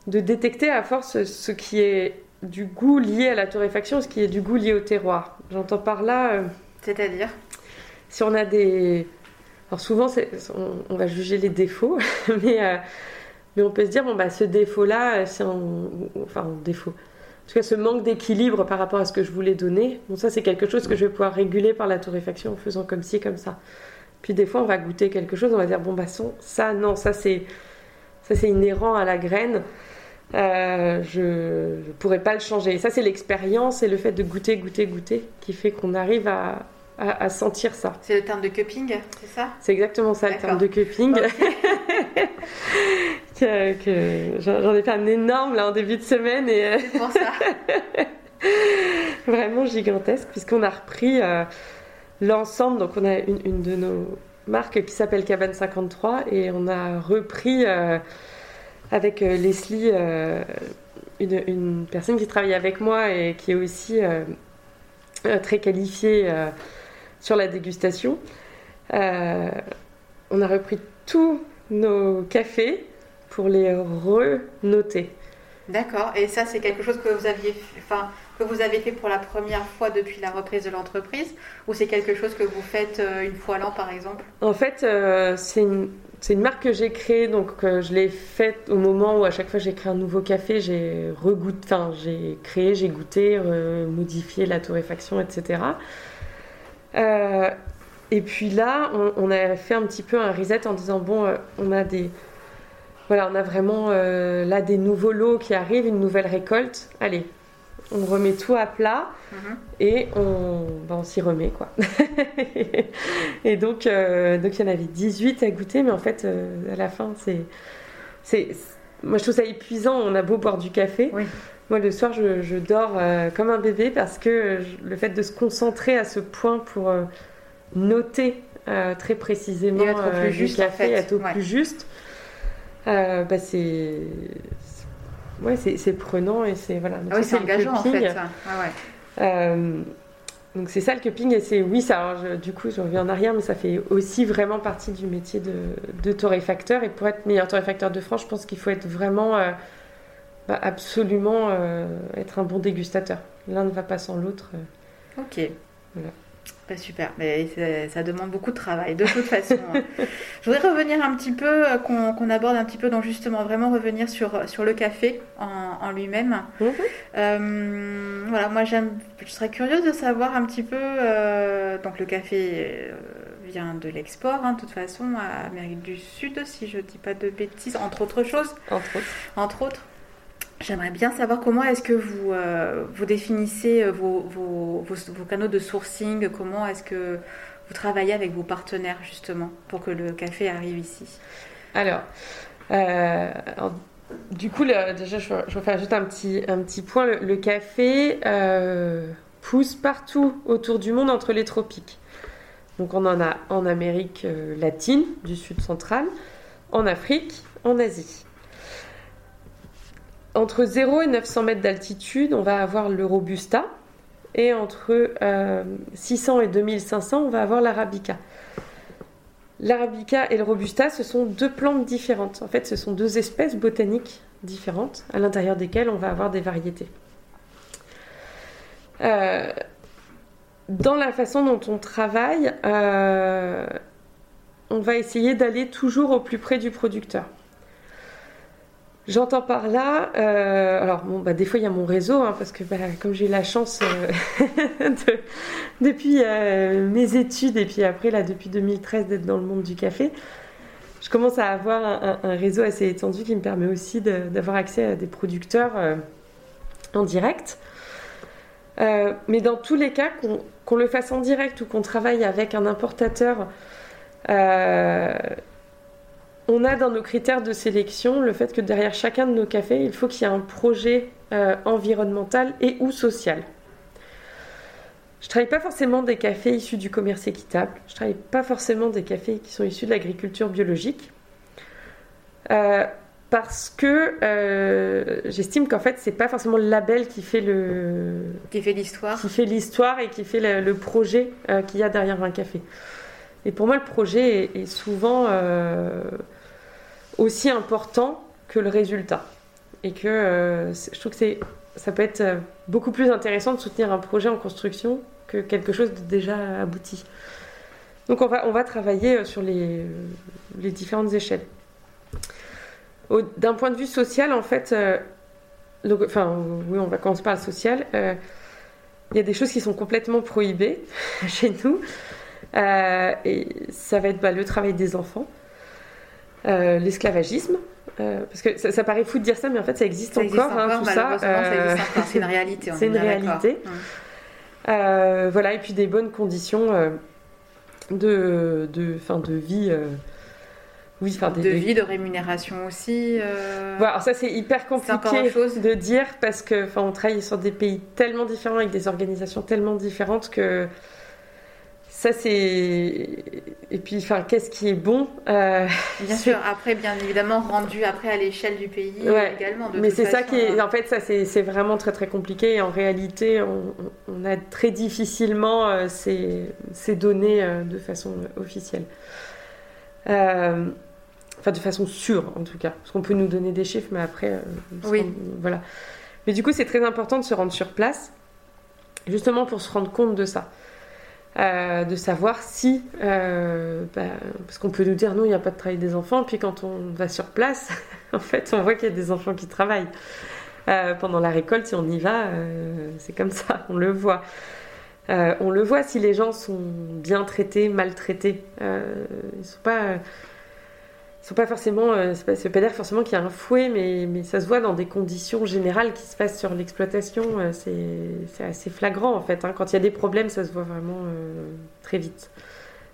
de détecter à force ce qui est du goût lié à la torréfaction, ce qui est du goût lié au terroir. J'entends par là... Euh, C'est-à-dire? Si on a des... Alors souvent, on, va juger les défauts, mais... Euh, mais on peut se dire, bon, bah, ce défaut-là, c'est un. Enfin, un défaut. En tout cas, ce manque d'équilibre par rapport à ce que je voulais donner, bon, ça, c'est quelque chose que je vais pouvoir réguler par la torréfaction en faisant comme ci, comme ça. Puis des fois, on va goûter quelque chose, on va dire, bon, bah, ça, non, ça, c'est. Ça, c'est inhérent à la graine. Euh, je ne pourrais pas le changer. Et ça, c'est l'expérience et le fait de goûter, goûter, goûter qui fait qu'on arrive à, à, sentir ça. C'est le terme de cupping, c'est ça? C'est exactement ça, le terme de cupping. que, j'en ai fait un énorme là en début de semaine et euh, c'est pour ça. vraiment gigantesque puisqu'on a repris euh, l'ensemble. Donc on a une, de nos marques qui s'appelle Cabane 53 et on a repris euh, avec Leslie une, une, personne qui travaille avec moi et qui est aussi très qualifiée sur la dégustation. on a repris tous nos cafés pour les renoter. D'accord. Et ça, c'est quelque chose que vous aviez, enfin, que vous avez fait pour la première fois depuis la reprise de l'entreprise, ou c'est quelque chose que vous faites euh, une fois l'an, par exemple? En fait, euh, c'est une, une, marque que j'ai créée, donc euh, je l'ai faite au moment où à chaque fois j'ai créé un nouveau café, j'ai enfin, j'ai créé, j'ai goûté, modifié la torréfaction, etc. et puis là, on, on, a fait un petit peu un reset en disant bon, on a des voilà, on a vraiment euh, là des nouveaux lots qui arrivent, une nouvelle récolte. Allez, on remet tout à plat mhm. et on, ben, on s'y remet quoi. et donc, euh, donc il y en avait 18 à goûter, mais en fait, euh, à la fin, c'est, c'est, moi je trouve ça épuisant. On a beau boire du café. Moi, le soir, je, dors comme un bébé parce que le fait de se concentrer à ce point pour noter très précisément et être plus juste, café, en fait. être au plus juste euh, bah c'est ouais, c'est prenant et c'est voilà. Ah oui, c'est engageant en fait. Euh, donc c'est ça le cupping et c'est oui ça. du coup je reviens en arrière mais ça fait aussi vraiment partie du métier de, de torréfacteur et pour être meilleur torréfacteur de France je pense qu'il faut être vraiment euh, bah, absolument être un bon dégustateur. L'un ne va pas sans l'autre. Ok. Voilà super, mais ça demande beaucoup de travail, de toute façon. Hein. Je voudrais revenir un petit peu, euh, qu'on aborde un petit peu, dans justement vraiment revenir sur, sur le café en, lui-même. Mhm. Euh, voilà, moi j'aime, je serais curieuse de savoir un petit peu, euh, donc le café, vient de l'export, hein, de toute façon, à Amérique du Sud, si je ne dis pas de bêtises, entre autres choses. Entre autres. Entre autres. J'aimerais bien savoir comment est-ce que vous, euh, vous définissez euh, vos, vos, vos, canaux de sourcing, comment est-ce que vous travaillez avec vos partenaires justement pour que le café arrive ici? Alors, euh, du coup, déjà, je, vais faire juste un petit, un petit point. Le, café pousse partout autour du monde entre les tropiques. Donc on en a en Amérique latine, du sud central, en Afrique, en Asie. Entre 0 et 900 mètres d'altitude, on va avoir le Robusta. Et entre 600 euh, et 2500, on va avoir l'Arabica. L'Arabica et le Robusta, ce sont deux plantes différentes. En fait, ce sont deux espèces botaniques différentes, à l'intérieur desquelles on va avoir des variétés. Euh, dans la façon dont on travaille, euh, on va essayer d'aller toujours au plus près du producteur. J'entends par là, euh, alors bon, bah, des fois il y a mon réseau, hein, parce que bah, comme j'ai eu la chance euh, depuis euh, mes études et puis après là depuis 2013 d'être dans le monde du café, je commence à avoir un, réseau assez étendu qui me permet aussi d'avoir accès à des producteurs en direct. mais dans tous les cas, qu'on le fasse en direct ou qu'on travaille avec un importateur, on a dans nos critères de sélection le fait que derrière chacun de nos cafés, il faut qu'il y ait un projet euh, environnemental et ou social. Je travaille pas forcément des cafés issus du commerce équitable. Je travaille pas forcément des cafés qui sont issus de l'agriculture biologique. Euh, parce que euh, j'estime qu'en fait c'est pas forcément le label qui fait le qui fait l'histoire qui fait l'histoire et qui fait le, projet qu'il y a derrière un café et pour moi le projet est, est souvent aussi important que le résultat. Et que euh, je trouve que ça peut être euh, beaucoup plus intéressant de soutenir un projet en construction que quelque chose de déjà abouti. Donc on va, on va travailler euh, sur les, les différentes échelles. d'un point de vue social, en fait, enfin oui, on va commencer par le social. Il y a des choses qui sont complètement prohibées chez nous. et ça va être bah, le travail des enfants. Euh, l'esclavagisme. Euh, parce que ça, paraît fou de dire ça, mais en fait, ça existe, encore, hein, tout ça. Euh, c'est une réalité. C'est une réalité. voilà, et puis des bonnes conditions de, de, fin, de vie. Oui, enfin, de vie, de rémunération aussi. Voilà, alors ça c'est hyper compliqué de dire parce que on travaille sur des pays tellement différents avec des organisations tellement différentes que ça c'est et puis enfin qu'est-ce qui est bon euh, bien sûr après bien évidemment rendu après à l'échelle du pays également mais c'est ça qui est hein. en fait ça c'est vraiment très très compliqué. Et en réalité on, a très difficilement euh, ces, ces, données euh, de façon officielle. Enfin de façon sûre en tout cas. Parce qu'on peut nous donner des chiffres mais après oui. voilà. Mais du coup c'est très important de se rendre sur place justement pour se rendre compte de ça euh, de savoir si, euh, bah, parce qu'on peut nous dire non, il n'y a pas de travail des enfants, puis quand on va sur place, en fait, on voit qu'il y a des enfants qui travaillent. Euh, pendant la récolte, si on y va, c'est comme ça, on le voit. on le voit si les gens sont bien traités, maltraités. ils sont pas sont pas forcément, euh, c'est pas, pas dire forcément qu'il y a un fouet, mais, mais, ça se voit dans des conditions générales qui se passent sur l'exploitation. Euh, c'est assez flagrant en fait. Hein. Quand il y a des problèmes, ça se voit vraiment euh, très vite.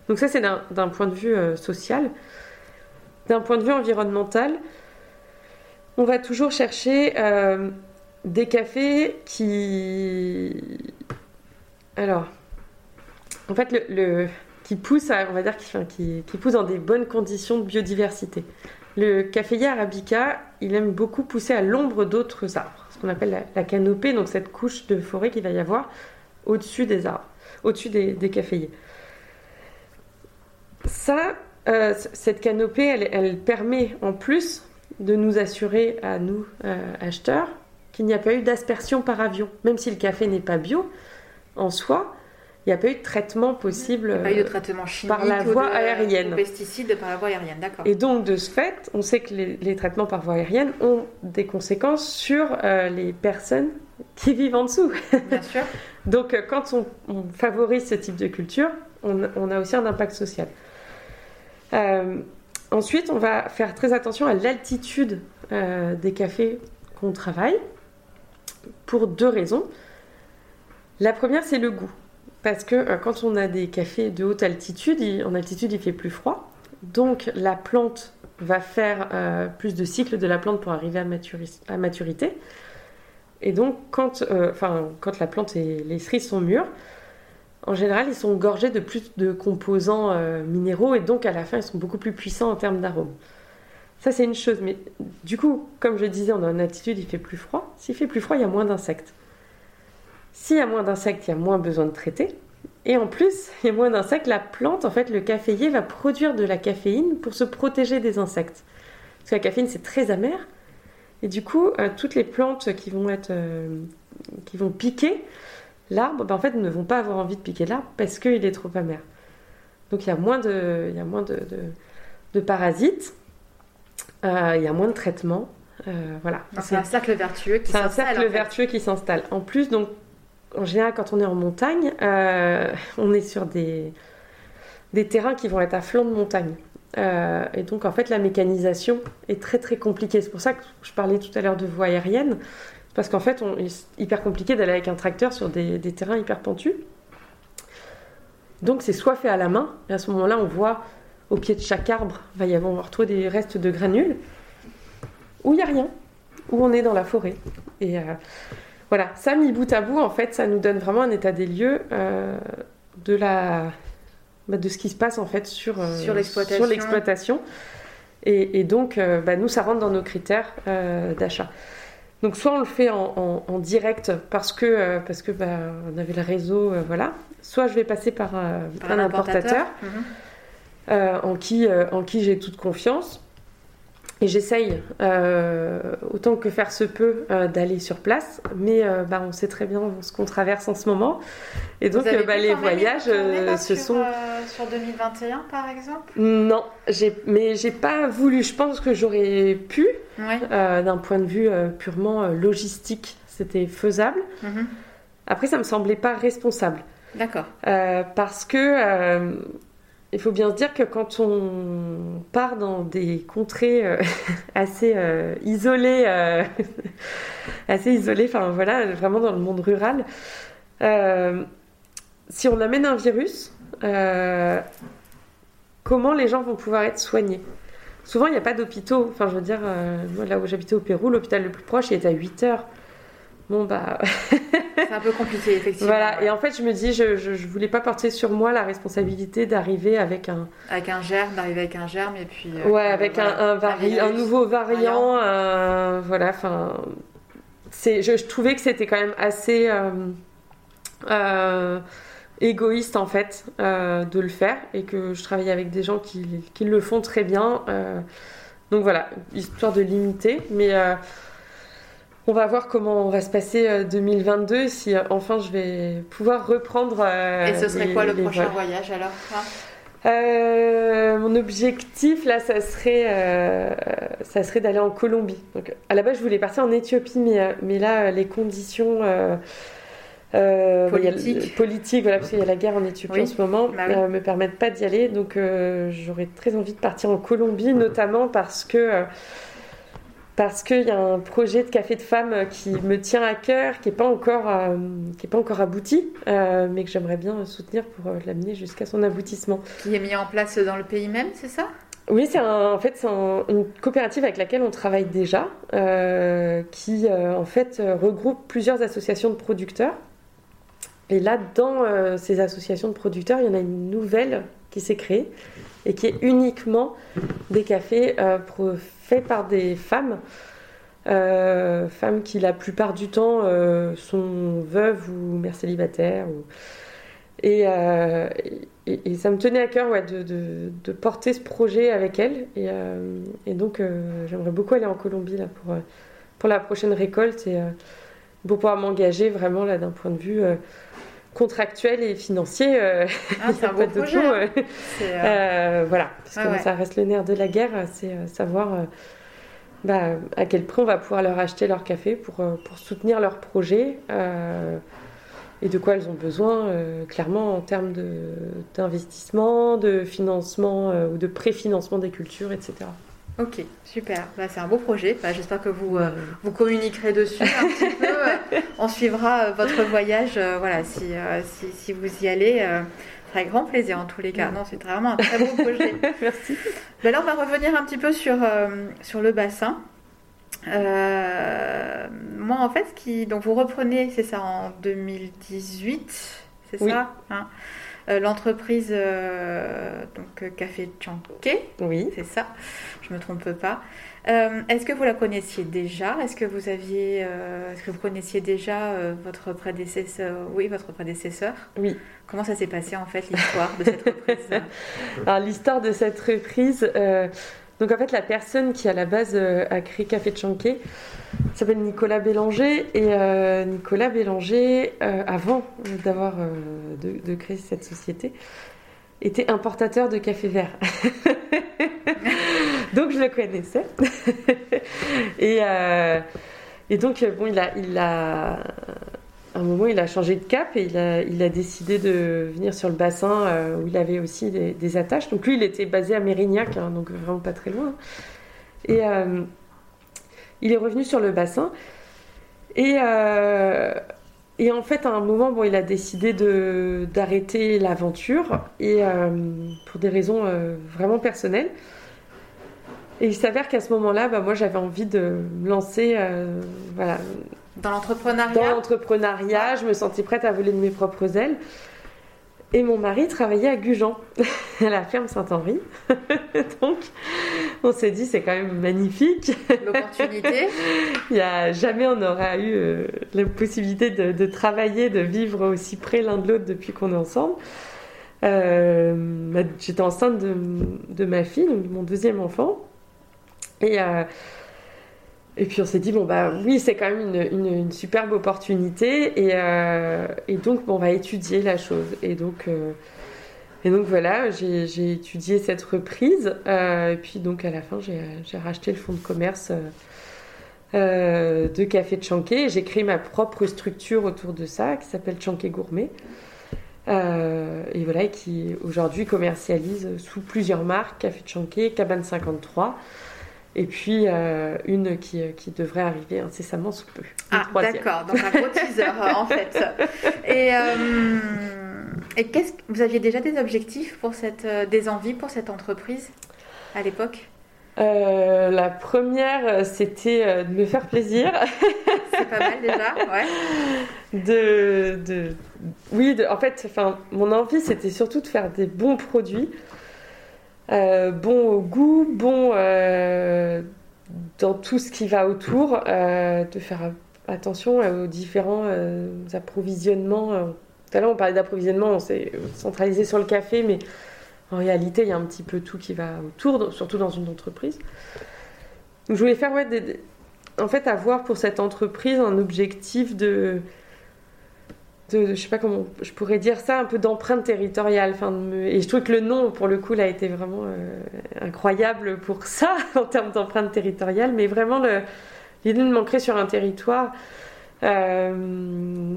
Donc ça, c'est d'un point de vue social. D'un point de vue environnemental, on va toujours chercher des cafés qui... Alors, en fait, le qui pousse, on va dire, qui, qui, pousse dans des bonnes conditions de biodiversité. Le caféier arabica, il aime beaucoup pousser à l'ombre d'autres arbres, ce qu'on appelle la, canopée, donc cette couche de forêt qu'il va y avoir au-dessus des arbres, au-dessus des, des, caféiers. Ça, euh, cette canopée, elle, permet en plus de nous assurer à nous, euh, acheteurs, qu'il n'y a pas eu d'aspersion par avion. Même si le café n'est pas bio, en soi, il n'y a pas eu de traitement possible il a pas eu de traitement chimique par la voie aérienne. Ou pesticides par la voie aérienne, d'accord. Et donc, de ce fait, on sait que les, traitements par voie aérienne ont des conséquences sur euh, les personnes qui vivent en dessous. Bien sûr. donc, euh, quand on, favorise ce type de culture, on, a aussi un impact social. ensuite, on va faire très attention à l'altitude des cafés qu'on travaille pour deux raisons. La première, c'est le goût. Parce que euh, quand on a des cafés de haute altitude, en altitude, il fait plus froid. Donc la plante va faire euh, plus de cycles de la plante pour arriver à, maturité. Et donc quand, euh, quand la plante et les cerises sont mûres, en général, ils sont gorgés de plus de composants minéraux et donc à la fin, ils sont beaucoup plus puissants en termes d'arômes. Ça, c'est une chose. Mais du coup, comme je disais, on a une altitude, il fait plus froid. S'il fait plus froid, il y a moins d'insectes. S'il y a moins d'insectes, il y a moins besoin de traiter. Et en plus, il y a moins d'insectes. La plante, en fait, le caféier va produire de la caféine pour se protéger des insectes. Parce que la caféine, c'est très amer. Et du coup, euh, toutes les plantes qui vont être, euh, qui vont piquer l'arbre, ben, en fait, ne vont pas avoir envie de piquer l'arbre parce qu'il est trop amer. Donc il y a moins de, il y a moins de, de parasites. Euh, il y a moins de traitement. voilà. C'est un cercle vertueux qui s'installe. C'est un cercle vertueux qui s'installe. En plus, donc en général, quand on est en montagne, euh, on est sur des, des terrains qui vont être à flanc de montagne. Euh, et donc, en fait, la mécanisation est très très compliquée. C'est pour ça que je parlais tout à l'heure de voie aérienne. Parce qu'en fait, c'est hyper compliqué d'aller avec un tracteur sur des, des terrains hyper pentus. Donc, c'est soit fait à la main, et à ce moment-là, on voit au pied de chaque arbre, va y avoir, on des restes de granules, ou il n'y a rien, ou on est dans la forêt. Et. Euh, voilà, ça mis bout à bout, en fait, ça nous donne vraiment un état des lieux euh, de la bah, de ce qui se passe en fait sur, euh, sur l'exploitation. Et, donc, euh, bah, nous, ça rentre dans nos critères d'achat. Donc, soit on le fait en, direct parce que, parce que bah, on avait le réseau, voilà. Soit je vais passer par, un importateur, mhm. en qui, en qui j'ai toute confiance. Et j'essaye euh, autant que faire se peut euh, d'aller sur place, mais euh, bah, on sait très bien ce qu'on traverse en ce moment. Et donc bah, les voyages ce sont sur 2021 par exemple? Non, mais j'ai pas voulu. Je pense que j'aurais pu, d'un point de vue purement logistique, c'était faisable. Mhm. Après, ça me semblait pas responsable. D'accord. parce que il faut bien se dire que quand on part dans des contrées euh, assez euh, isolées, euh, assez isolées, enfin voilà, vraiment dans le monde rural, si on amène un virus, comment les gens vont pouvoir être soignés? Souvent, il n'y a pas d'hôpitaux. Enfin, je veux dire, moi, là où j'habitais au Pérou, l'hôpital le plus proche, il est à 8 heures. Bon, bah. c'est un peu compliqué, effectivement. Voilà, et en fait, je me dis, je, je, voulais pas porter sur moi la responsabilité d'arriver avec un. Avec un germe, d'arriver avec un germe, et puis. Euh, ouais, avec un, un, un, nouveau variant. voilà, enfin. Je, je, trouvais que c'était quand même assez. Euh, euh, égoïste en fait de le faire et que je travaillais avec des gens qui, qui le font très bien donc voilà histoire de limiter mais on va voir comment on va se passer 2022 euh, si euh, enfin je vais pouvoir reprendre. Euh, Et ce serait quoi le prochain voyage alors mon objectif là, ça serait, ça serait d'aller en Colombie. Donc, à la base, je voulais partir en Éthiopie, mais, mais là, les conditions politiques, voilà, parce qu'il y a la guerre en Éthiopie en ce moment, bah me permettent pas d'y aller. Donc, j'aurais très envie de partir en Colombie, notamment parce que parce qu'il y a un projet de café de femmes qui me tient à cœur, qui n'est pas, encore, euh, pas encore abouti, euh, mais que j'aimerais bien soutenir pour euh, l'amener jusqu'à son aboutissement. Qui est mis en place dans le pays même, c'est ça? Oui, c'est en fait c'est une coopérative avec laquelle on travaille déjà, qui en fait regroupe plusieurs associations de producteurs. Et là, dans ces associations de producteurs, il y en a une nouvelle qui s'est créée et qui est uniquement des cafés fait par des femmes, euh, femmes qui la plupart du temps euh, sont veuves ou mères célibataires. Euh, et, ça me tenait à cœur ouais, de, porter ce projet avec elles. Et, donc j'aimerais beaucoup aller en Colombie là, pour, pour la prochaine récolte et pour pouvoir m'engager vraiment d'un point de vue contractuel et financier. ah, c'est un beau projet. Hein. voilà, parce que ça reste le nerf de la guerre, c'est savoir bah, à quel prix on va pouvoir leur acheter leur café pour, euh, pour soutenir leur projet. Euh, et de quoi elles ont besoin, clairement, en termes d'investissement, de, financement ou de préfinancement des cultures, etc. Ok, super. Bah, c'est un beau projet. Bah, j'espère que vous, vous communiquerez dessus un petit peu. On suivra votre voyage voilà, si, si, si, vous y allez très grand plaisir en tous les cas. Non, c'est vraiment un très beau projet. Merci. Ben on va revenir un petit peu sur, euh, sur le bassin. Euh, moi, en fait, qui, donc vous reprenez, c'est ça, en 2018, c'est ça hein? Euh, L'entreprise donc Café Chanké, oui, c'est ça. Je me trompe pas. Euh, est-ce que vous la connaissiez déjà? Est-ce que vous aviez, euh, est-ce que vous connaissiez déjà euh, votre prédécesseur Oui, votre prédécesseur? Oui. Comment ça s'est passé en fait l'histoire de cette reprise? Alors l'histoire de cette reprise, donc en fait la personne qui à la base a créé Café de Chanquet s'appelle Nicolas Bélanger et Nicolas Bélanger, avant d'avoir de, créer cette société, était importateur de café vert. donc je le connaissais. et, euh, et donc, bon, il il a, à un moment, il a changé de cap et il a, décidé de venir sur le bassin euh, où il avait aussi des, attaches. Donc lui, il était basé à Mérignac, hein, donc vraiment pas très loin. Et euh, il est revenu sur le bassin. Et, et en fait, à un moment, bon, il a décidé d'arrêter l'aventure et pour des raisons vraiment personnelles. Et il s'avère qu'à ce moment-là, bah, moi, j'avais envie de me lancer euh, voilà, dans l'entrepreneuriat. Dans l'entrepreneuriat, je me sentais prête à voler de mes propres ailes. Et mon mari travaillait à Gujan, à la ferme Saint-Henri. Donc, on s'est dit, c'est quand même magnifique. L'opportunité. Il y a jamais on aura eu euh, la possibilité de, travailler, de vivre aussi près l'un de l'autre depuis qu'on est ensemble. Euh, bah, j'étais enceinte de, de, ma fille, donc de mon deuxième enfant. Et, euh, et puis on s'est dit, bon, bah oui, c'est quand même une, une, superbe opportunité. Et, euh, et, donc, on va étudier la chose. Et donc, euh, et donc voilà, j'ai étudié cette reprise. et puis, donc, à la fin, j'ai racheté le fonds de commerce. de Café de Chanquet. J'ai créé ma propre structure autour de ça qui s'appelle Chanquet Gourmet. et voilà, qui aujourd'hui commercialise sous plusieurs marques Café de Chanquet, Cabane 53 et puis euh, une qui, euh, qui, devrait arriver incessamment sous peu. Ah, d'accord, donc un gros teaser euh, en fait. Et, et qu'est-ce vous aviez déjà des objectifs pour cette, des envies pour cette entreprise à l'époque? La première, c'était de me faire plaisir. C'est pas mal déjà, ouais. De, de oui, de, en fait, enfin, mon envie, c'était surtout de faire des bons produits euh, bon au goût, bon euh, dans tout ce qui va autour, euh, de faire attention aux différents approvisionnements. Tout à l'heure, on parlait d'approvisionnement, on s'est centralisé sur le café, mais en réalité, il y a un petit peu tout qui va autour, surtout dans une entreprise. Donc, je voulais faire, en fait, avoir pour cette entreprise un objectif de de, je sais pas comment je pourrais dire ça, un peu d'empreinte territoriale. Et je trouve que le nom, pour le coup, là, été vraiment euh, incroyable pour ça, en termes d'empreinte territoriale, mais vraiment l'idée de m'ancrer sur un territoire. Euh,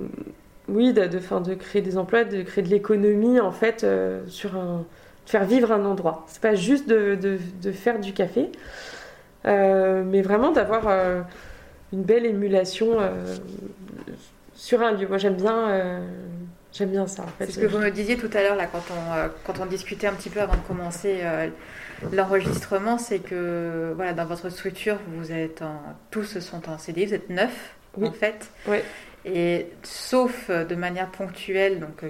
oui, de, de, de, créer des emplois, de créer de l'économie, en fait, euh, sur un, de faire vivre un endroit. C'est pas juste de, faire du café, mais vraiment d'avoir une belle émulation sur un lieu. Moi, j'aime bien, euh, j'aime bien ça. En fait. C'est ce que vous me disiez tout à l'heure là, quand on, euh, quand on discutait un petit peu avant de commencer euh, l'enregistrement, c'est que voilà, dans votre structure, vous êtes en, tous sont en CDI, vous êtes neuf en fait. Oui. Et sauf de manière ponctuelle, donc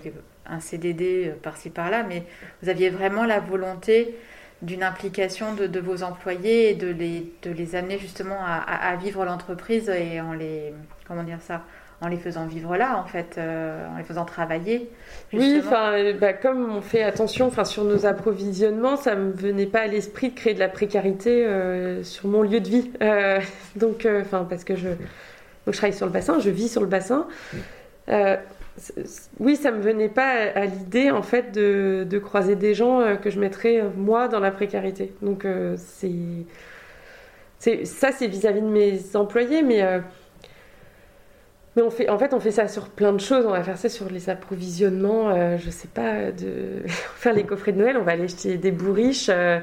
un CDD par-ci par-là, mais vous aviez vraiment la volonté d'une implication de, de, vos employés et de les, de les amener justement à, à, à vivre l'entreprise et en les comment dire ça en les faisant vivre là, en fait, euh, en les faisant travailler. Oui, enfin, bah, comme on fait attention, sur nos approvisionnements, ça me venait pas à l'esprit de créer de la précarité euh, sur mon lieu de vie. Euh, donc, parce que je, je travaille sur le bassin, je vis sur le bassin. oui, ça me venait pas à, l'idée, en fait, de, de, croiser des gens que je mettrais moi dans la précarité. Donc, c'est, ça, c'est vis-à-vis de mes employés, mais Mais on fait, en fait, on fait ça sur plein de choses. On va faire ça sur les approvisionnements, euh, je sais pas, de faire les coffrets de Noël. On va aller acheter des bourriches. Euh,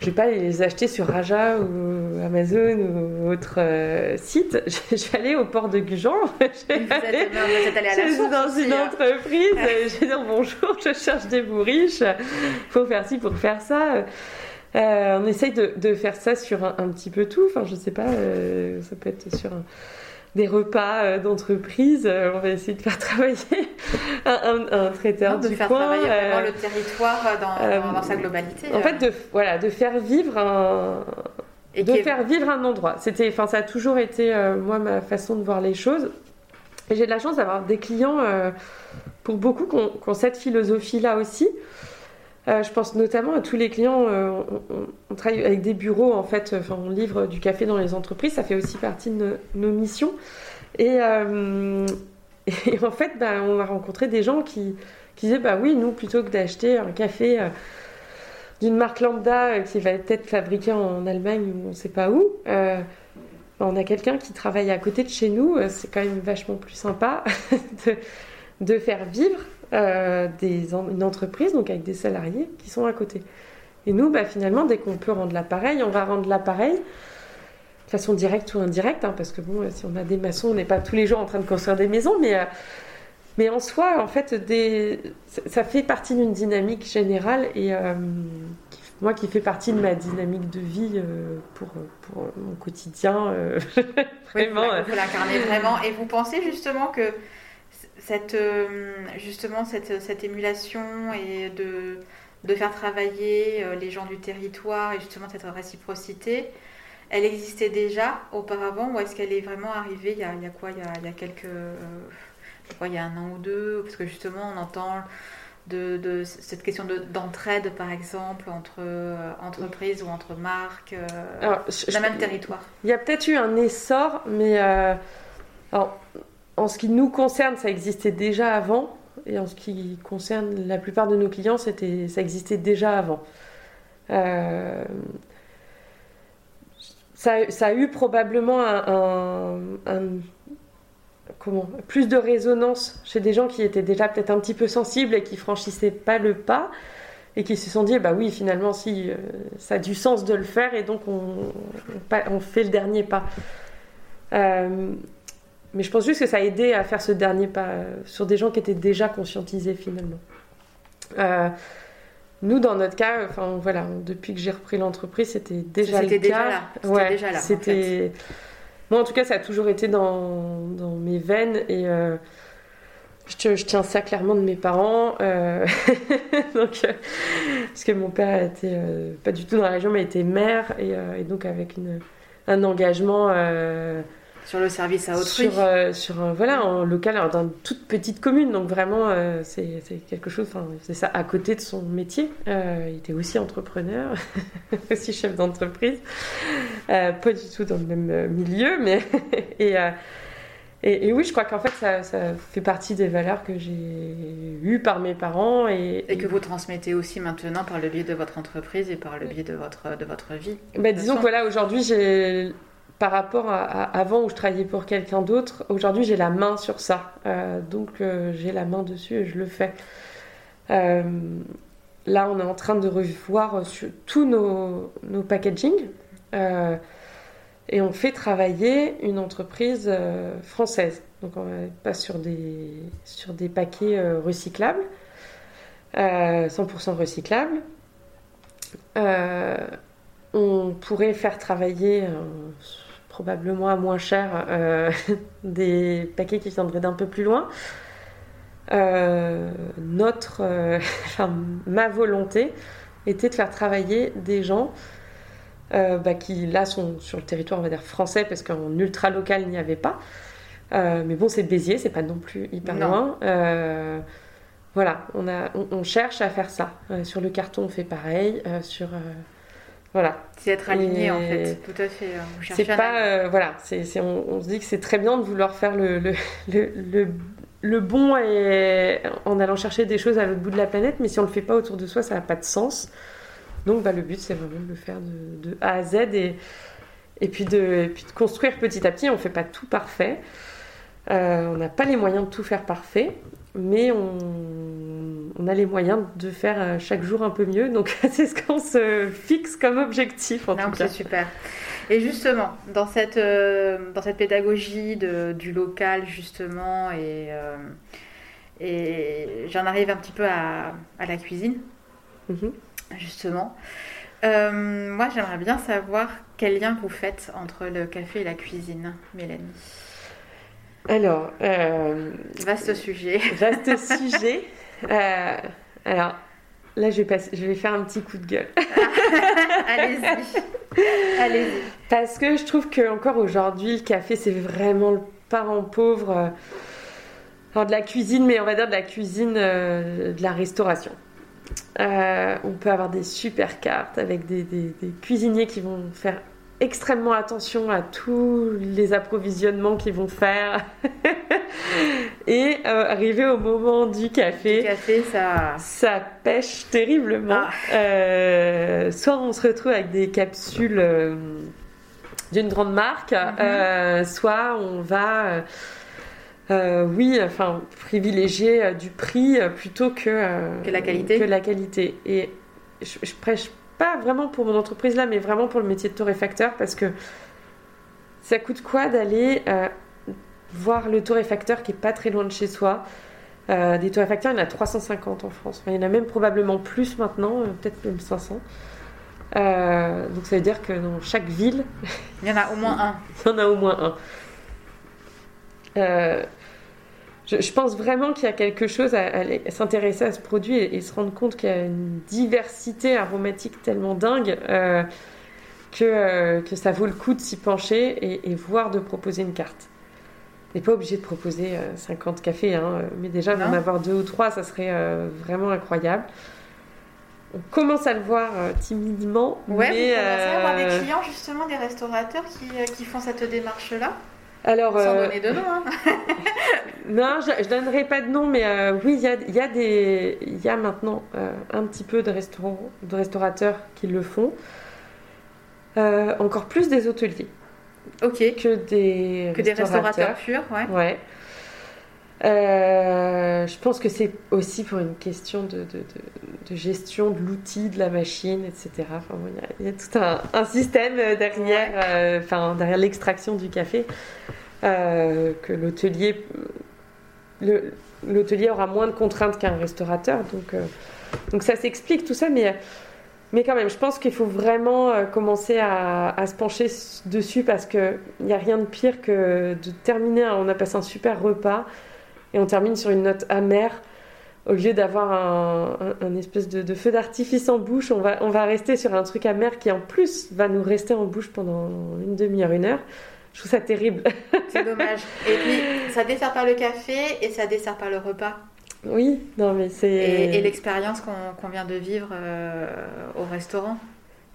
je vais pas les acheter sur Raja ou Amazon ou autre euh, site. Je vais aller au port de Gujan. Je vais vous, aller, êtes, vous êtes allé à la je suis dans une hein. entreprise. je vais dire bonjour, je cherche des bourriches. Faut faire ci pour faire ça. Euh, on essaye de, de, faire ça sur un, un, petit peu tout. Enfin, je sais pas, euh, ça peut être sur un, des repas euh, d'entreprise. Euh, on va essayer de faire travailler un, un, traiteur de du faire travailler vraiment le territoire dans, dans, sa globalité. En fait, de, voilà, de faire vivre un. Et de faire vivre un endroit. C'était, enfin, ça a toujours été moi ma façon de voir les choses. Et j'ai de la chance d'avoir des clients, pour beaucoup, qui ont, qui ont cette philosophie-là aussi. Euh, je pense notamment à tous les clients. Euh, on, travaille avec des bureaux, en fait. On livre du café dans les entreprises. Ça fait aussi partie de nos, missions. Euh, et, en fait, bah, on a rencontré des gens qui, disaient Bah oui, nous, plutôt que d'acheter un café d'une marque lambda qui va peut-être fabriqué en Allemagne ou on ne sait pas où, on a quelqu'un qui travaille à côté de chez nous. C'est quand même vachement plus sympa de faire vivre euh, des, une entreprise, donc avec des salariés qui sont à côté. Et nous, bah, finalement, dès qu'on peut rendre l'appareil, on va rendre l'appareil de façon directe ou indirecte, hein, parce que bon, si on a des maçons, on n'est pas tous les jours en train de construire des maisons, mais, euh, mais en soi, en fait, des, ça fait partie d'une dynamique générale et euh, moi qui fais partie de ma dynamique de vie pour, pour, mon quotidien. vraiment. vous l'incarnez vraiment. Et vous pensez justement que cette, euh, justement cette, cette, émulation et de, de faire travailler euh, les gens du territoire et justement cette réciprocité, elle existait déjà auparavant ou est-ce qu'elle est vraiment arrivée il y a, il y a quoi? Il y a, il y a quelques euh, quoi, il y a un an ou deux parce que justement on entend de, de cette question d'entraide par exemple entre entreprises ou entre marques dans le même territoire. il y a peut-être eu un essor mais alors, en ce qui nous concerne, ça existait déjà avant. Et en ce qui concerne la plupart de nos clients, c'était, ça existait déjà avant. Euh, ça, a eu probablement un, comment, plus de résonance chez des gens qui étaient déjà peut-être un petit peu sensibles et qui franchissaient pas le pas et qui se sont dit bah oui finalement si euh, ça a du sens de le faire et donc on, fait le dernier pas. Euh, mais je pense juste que ça a aidé à faire ce dernier pas euh, sur des gens qui étaient déjà conscientisés finalement. Euh, nous, dans notre cas, enfin voilà, depuis que j'ai repris l'entreprise, c'était déjà le déjà cas. Là. C'était déjà là. C'était. Moi, en tout cas, ça a toujours été dans, dans mes veines et euh, je, je, tiens ça clairement de mes parents. donc, parce que mon père était pas du tout dans la région, mais était maire et, et donc avec une, un engagement sur le service à autrui Sur, euh, sur un, voilà, en local, dans une toute petite commune. Donc vraiment, euh, c'est quelque chose, c'est ça à côté de son métier. Euh, il était aussi entrepreneur, aussi chef d'entreprise. pas du tout dans le même milieu, mais. et, et, oui, je crois qu'en fait, ça, ça, fait partie des valeurs que j'ai eues par mes parents. Et, et, que vous transmettez aussi maintenant par le biais de votre entreprise et par le biais de votre, de votre vie. Bah, disons que voilà, aujourd'hui, j'ai par rapport à, avant où je travaillais pour quelqu'un d'autre, aujourd'hui j'ai la main sur ça. Euh, donc euh, j'ai la main dessus et je le fais. Euh, là, on est en train de revoir sur tous nos, nos packaging et on fait travailler une entreprise française. Donc on passe sur des, sur des paquets recyclables, 100% recyclables. on pourrait faire travailler probablement à moins cher euh, des paquets qui viendraient d'un peu plus loin. Euh, notre, euh, enfin, ma volonté était de faire travailler des gens bah, qui là sont sur le territoire on va dire français parce qu'en ultra local il n'y avait pas. mais bon c'est Béziers, c'est pas non plus hyper loin. voilà, on, a, on, cherche à faire ça. sur le carton on fait pareil. sur voilà. C'est être aligné en fait, tout à fait. Hein. C'est pas, euh, voilà, c'est, on, se dit que c'est très bien de vouloir faire le, le, le, le, bon et en allant chercher des choses à l'autre bout de la planète, mais si on le fait pas autour de soi, ça n'a pas de sens. Donc bah, le but c'est vraiment de le faire de, A à Z et, et, puis de, puis de construire petit à petit. On fait pas tout parfait. on n'a pas les moyens de tout faire parfait, mais on, on a les moyens de faire chaque jour un peu mieux. Donc c'est ce qu'on se fixe comme objectif en tout cas. C'est super. Et justement, dans cette, dans cette pédagogie de, du local justement et et j'en arrive un petit peu à, la cuisine, mhm. justement. Euh, moi, j'aimerais bien savoir quel lien vous faites entre le café et la cuisine, Mélanie. Alors, euh, vaste sujet. Vaste sujet. Euh, alors, là, je vais, je vais faire un petit coup de gueule. Allez-y. Allez-y. Parce que je trouve que encore aujourd'hui, le café, c'est vraiment le parent pauvre alors de la cuisine, mais on va dire de la cuisine euh, de la restauration. Euh, on peut avoir des super cartes avec des, cuisiniers qui vont faire extrêmement attention à tous les approvisionnements qu'ils vont faire. et euh, arriver au moment du café, café ça... ça pêche terriblement. Ah. soit on se retrouve avec des capsules d'une grande marque, mm-hmm. soit on va euh, oui, enfin, privilégier euh, du prix euh, plutôt que, que, la qualité. que la qualité. Et je, je, prêche pas vraiment pour mon entreprise là, mais vraiment pour le métier de torréfacteur parce que ça coûte quoi d'aller voir le torréfacteur qui est pas très loin de chez soi? Des torréfacteurs, il y en a 350 en France. il y en a même probablement plus maintenant, peut-être même 500. donc ça veut dire que dans chaque ville, il y en a au moins un. il y en a au moins un je, pense vraiment qu'il y a quelque chose à, s'intéresser à ce produit et, se rendre compte qu'il y a une diversité aromatique tellement dingue euh, que, euh, que ça vaut le coup de s'y pencher et, voir de proposer une carte. On n'est pas obligé de proposer 50 euh, cafés, hein, mais déjà d'en avoir deux ou trois, ça serait vraiment incroyable. On commence à le voir timidement. Ouais, mais, vous commencez à avoir des clients, justement, des restaurateurs qui, qui font cette démarche-là? Alors, Sans donner de nom. Hein. non, je, ne donnerai pas de nom, mais euh, oui, il y a, y, a des, y a maintenant euh, un petit peu de, restaurants, de restaurateurs qui le font. Euh, encore plus des hôteliers. Ok. Que des que des restaurateurs purs, ouais. Ouais. Je pense que c'est aussi pour une question de, de, de, gestion de l'outil, de la machine, etc. Enfin, il, y a, tout un, un système derrière, enfin, derrière l'extraction du café. Euh, que l'hôtelier l'hôtelier aura moins de contraintes qu'un restaurateur. Donc, euh, donc ça s'explique tout ça, mais, mais quand même, je pense qu'il faut vraiment euh, commencer à, à, se pencher dessus parce qu'il n'y a rien de pire que de terminer, on a passé un super repas et on termine sur une note amère. Au lieu d'avoir un, un, espèce de, de feu d'artifice en bouche, on va, on va rester sur un truc amer qui en plus va nous rester en bouche pendant une demi-heure, une heure. Je trouve ça terrible. C'est dommage. Et puis, ça dessert par le café et ça dessert par le repas. Oui, non, mais c'est. Et, l'expérience qu'on vient de vivre euh, au restaurant.